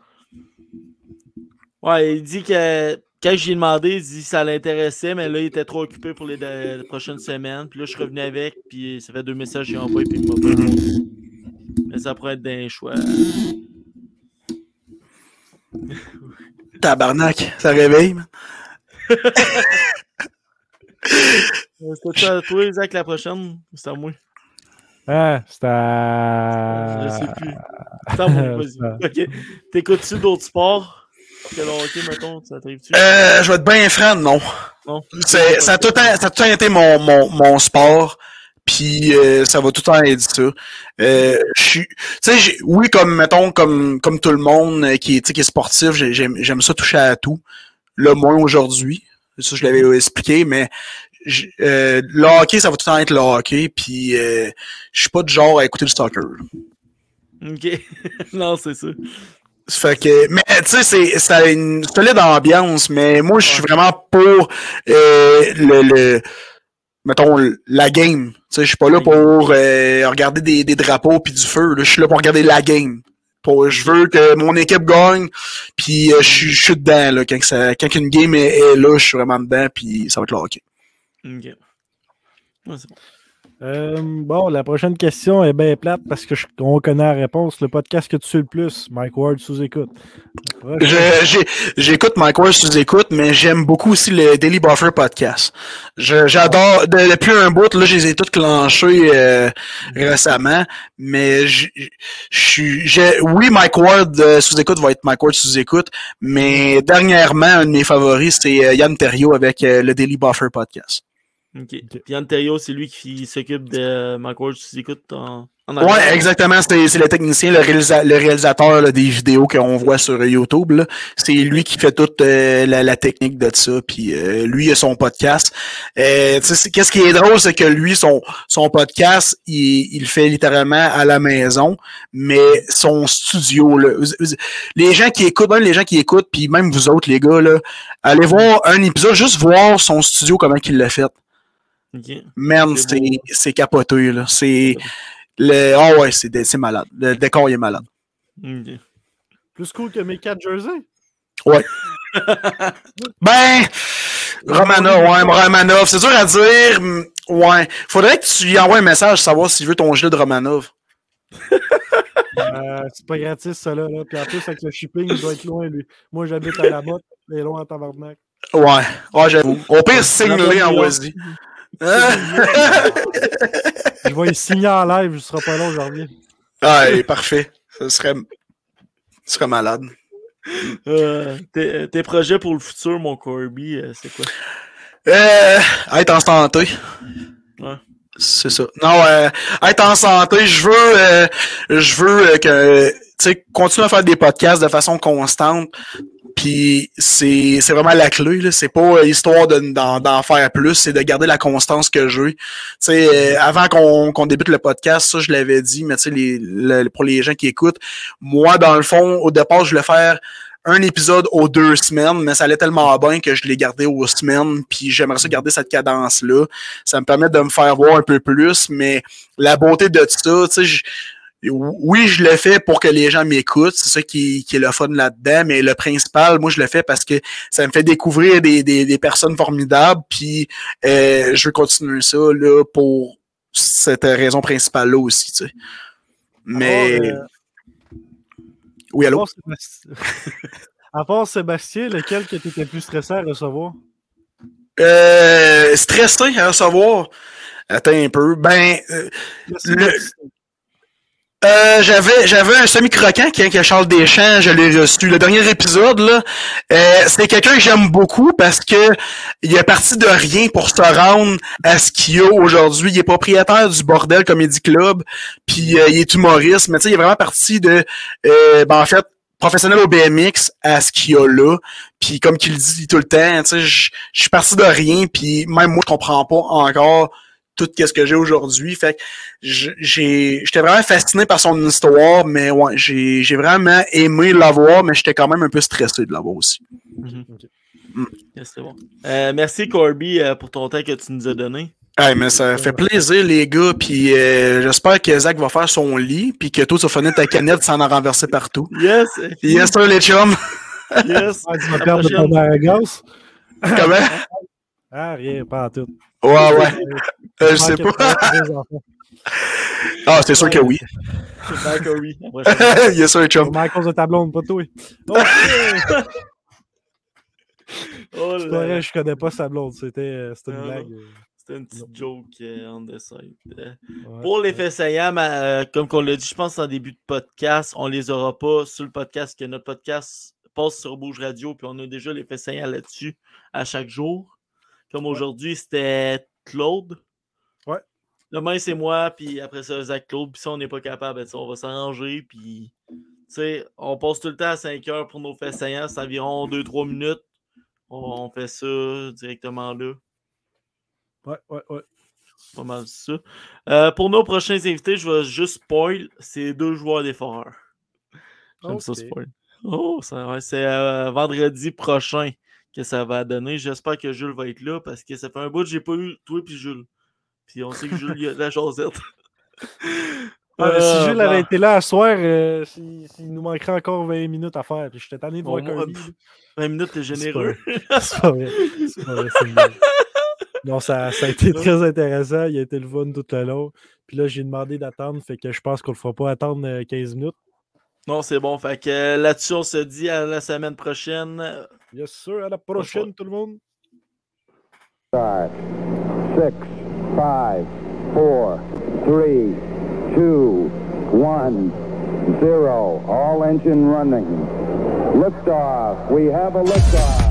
Ouais, il dit que quand j'ai demandé, il dit que ça l'intéressait, mais là, il était trop occupé pour les, de- les prochaines semaines. Puis là, je suis revenu avec, puis ça fait deux messages qu'il a envoyé, puis il m'a pas. Mais ça pourrait être d'un choix. [LAUGHS] Tabarnak, ça réveille, man. C'était ça à toi, Isaac, la prochaine? Ou C'est à moi? Ah, c'est à. Je sais plus. C'est à moi, vas-y. [LAUGHS] Ok. T'écoutes-tu d'autres sports? Que le hockey, mettons, ça t'arrive-tu? Euh, je vais être bien franc, non. Non? C'est, ça, a tout le temps, ça a tout le temps été mon, mon, mon sport. Puis euh, ça va tout le temps être ça. Euh, tu sais, oui, comme mettons, comme comme tout le monde qui est, qui est sportif, j'ai- j'aime j'aime ça toucher à tout. Le moins aujourd'hui, ça je l'avais expliqué, mais euh, le hockey, ça va tout le temps être le hockey. Puis je suis pas du genre à écouter du soccer. Ok. [LAUGHS] non, c'est ça. Ça Fait que, mais tu sais, c'est, ça a une solide ambiance, mais moi, je suis vraiment pour euh, le, le, mettons, la game. Tu sais, je suis pas là pour euh, regarder des, des drapeaux puis du feu. là. Je suis là pour regarder la game. Je veux que mon équipe gagne, puis euh, je suis- dedans là, quand, ça, quand une game est, est là, je suis vraiment dedans, puis ça va être hockey. Ok. Ouais, c'est bon. Euh, bon, la prochaine question est bien plate parce que je- on connaît la réponse. Le podcast que tu suis le plus, Mike Ward Je- j'ai- J'écoute Mike Ward sous écoute, mais j'aime beaucoup aussi le Daily Buffer podcast. J'adore, de- depuis un bout, là, je les ai tous clenchés euh, récemment, mais je oui, Mike Ward euh, sous écoute va être Mike Ward sous écoute, mais dernièrement, un de mes favoris, c'est euh, Yann Terrio avec euh, le Daily Buffer podcast. Ok. Puis Ontario, c'est lui qui s'occupe de Mike Ward, tu écoutes en, en Ouais, exactement. C'est c'est le technicien, le, réalisa- le réalisateur là, des vidéos qu'on voit sur YouTube. là. C'est lui qui fait toute euh, la, la technique de ça. Puis euh, lui, il a son podcast. Euh, tu sais, c'est- Qu'est-ce qui est drôle, c'est que lui, son, son podcast, il, il le fait littéralement à la maison, mais son studio, là, les gens qui écoutent, même les gens qui écoutent, puis même vous autres, les gars, là, allez voir un épisode, juste voir son studio, comment il l'a fait. Ok. Man, C'est capoté, là. C'est. Le... Ah ouais, c'est malade. Le décor il est malade. Plus cool que mes 4 jerseys. [LAUGHS] Ben, Romanov, ouais, Romanov, c'est dur à dire. Ouais. Faudrait que tu lui envoies un message savoir s'il veut ton gilet de Romanov. Euh, c'est pas gratis, ça là, là. Puis en plus, avec le shipping, il doit être loin, lui. Moi, j'habite à la botte, il est loin en tabarnak. Ouais. Ouais, j'avoue. Au pire, signe-le en voici. Je vais y signer en live, je serai pas long aujourd'hui. Ouais, parfait. Ce serait. Ce serait malade. Euh, tes, tes projets pour le futur, mon Corby, euh, c'est quoi? Euh, être en santé. Ouais. C'est ça. Non, euh, être en santé, je veux, euh, je veux euh, que, tu sais, continuer à faire des podcasts de façon constante. Puis c'est, vraiment la clé. C'est pas euh, histoire de, d'en, faire plus, c'est de garder la constance que j'ai. Sais, euh, avant qu'on, débute le podcast, ça je l'avais dit, mais les, le- pour les gens qui écoutent, moi dans le fond, au départ, je voulais faire un épisode aux deux semaines, mais ça allait tellement bien que je l'ai gardé aux semaines, puis j'aimerais ça garder cette cadence-là. Ça me permet de me faire voir un peu plus, mais la beauté de ça, tu sais, oui, je le fais pour que les gens m'écoutent, c'est ça qui, qui est le fun là-dedans, mais le principal, moi, je le fais parce que ça me fait découvrir des, des, des personnes formidables, puis euh, je veux continuer ça là, pour cette raison principale-là aussi, tu sais. Mais... Part, euh, oui, à allô? part Sébastien- [LAUGHS] à part Sébastien, lequel que t'étais plus stressé à recevoir? Euh, stressé à recevoir? Attends un peu. Ben, euh, Le- euh, j'avais j'avais un semi-croquant qui est Charles Deschamps, je l'ai reçu. Le dernier épisode, là, euh, c'est quelqu'un que j'aime beaucoup parce que il est parti de rien pour se rendre à ce qu'il a aujourd'hui. Il est propriétaire du Bordel Comedy Club, puis euh, il est humoriste, mais tu sais, il est vraiment parti de, euh, ben, en fait, professionnel au BMX à ce qu'il y a là. Puis comme qu'il dit tout le temps, tu sais, je je suis parti de rien, puis même moi, je comprends pas encore tout ce que j'ai aujourd'hui. Fait que j'étais vraiment fasciné par son histoire, mais ouais, j'ai j'ai vraiment aimé l'avoir, mais j'étais quand même un peu stressé de l'avoir aussi. Mhm. Yes, bon. Euh, merci Corby euh, pour ton temps que tu nous as donné. Hey, mais ça fait plaisir, les gars. Puis euh, j'espère que Zach va faire son lit. Puis que toi, tu vas finir ta canette sans en renverser partout. Yes! Yes, sir, les chums. Yes! [LAUGHS] Ah, tu vas perdre prochaine. ton air à gaz? Comment? Ah, rien, pas en tout. Ouais, ouais. Euh, je sais pas. Ah, c'est sûr que oui. Fait que oui. La prochaine. yes, sir, chum. À cause de ta blonde, pas toi. Oh, [LAUGHS] Oh c'est là vrai, je connais pas sa blonde. C'était euh, c'était une Ah, blague. euh, C'était une petite joke euh, on the side. Euh, ouais. Pour les faits saillants, euh, comme on l'a dit, je pense en début de podcast, on les aura pas sur le podcast, que notre podcast passe sur Bouge Radio, puis on a déjà les faits saillants là-dessus à chaque jour. Comme aujourd'hui, c'était Claude. Ouais. Demain, c'est moi, puis après ça, Zach Claude. Puis si on n'est pas capable, ben, on va s'arranger, puis tu sais, on passe tout le temps à 5 heures pour nos faits saillants, c'est environ 2-3 minutes. On, on fait ça directement là. Ouais, ouais, ouais. C'est pas mal ça. Euh, pour nos prochains invités, je vais juste spoil. C'est deux joueurs des foreurs. J'aime ça Ok. spoil. Oh, ça, ouais, c'est euh, vendredi prochain que ça va donner. J'espère que Jules va être là parce que ça fait un bout que j'ai pas eu toi et Jules. Puis on sait que Jules il a de la chosette. [LAUGHS] Ah, si Euh, Jules bah, avait été là à soir, euh, s'il nous manquerait encore 20 minutes à faire. Puis j'étais tanné de Bon, voir moi, Kirby. là. 20 minutes, t'es généreux. C'est pas vrai. C'est pas vrai. [LAUGHS] Non, ça, ça a été très intéressant. Il a été le fun tout le long. Puis là, j'ai demandé d'attendre. Fait que je pense qu'on le fera pas attendre euh, 15 minutes. Non, c'est bon. Fait que euh, là-dessus, on se dit à la semaine prochaine. Yes, sir. À la prochaine, tout le monde. Start. Six, five, four, three, two, one, zero. All engine running. Liftoff. We have a liftoff.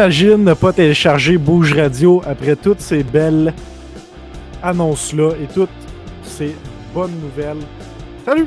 Imagine ne pas télécharger Bouge Radio après toutes ces belles annonces-là et toutes ces bonnes nouvelles. Salut!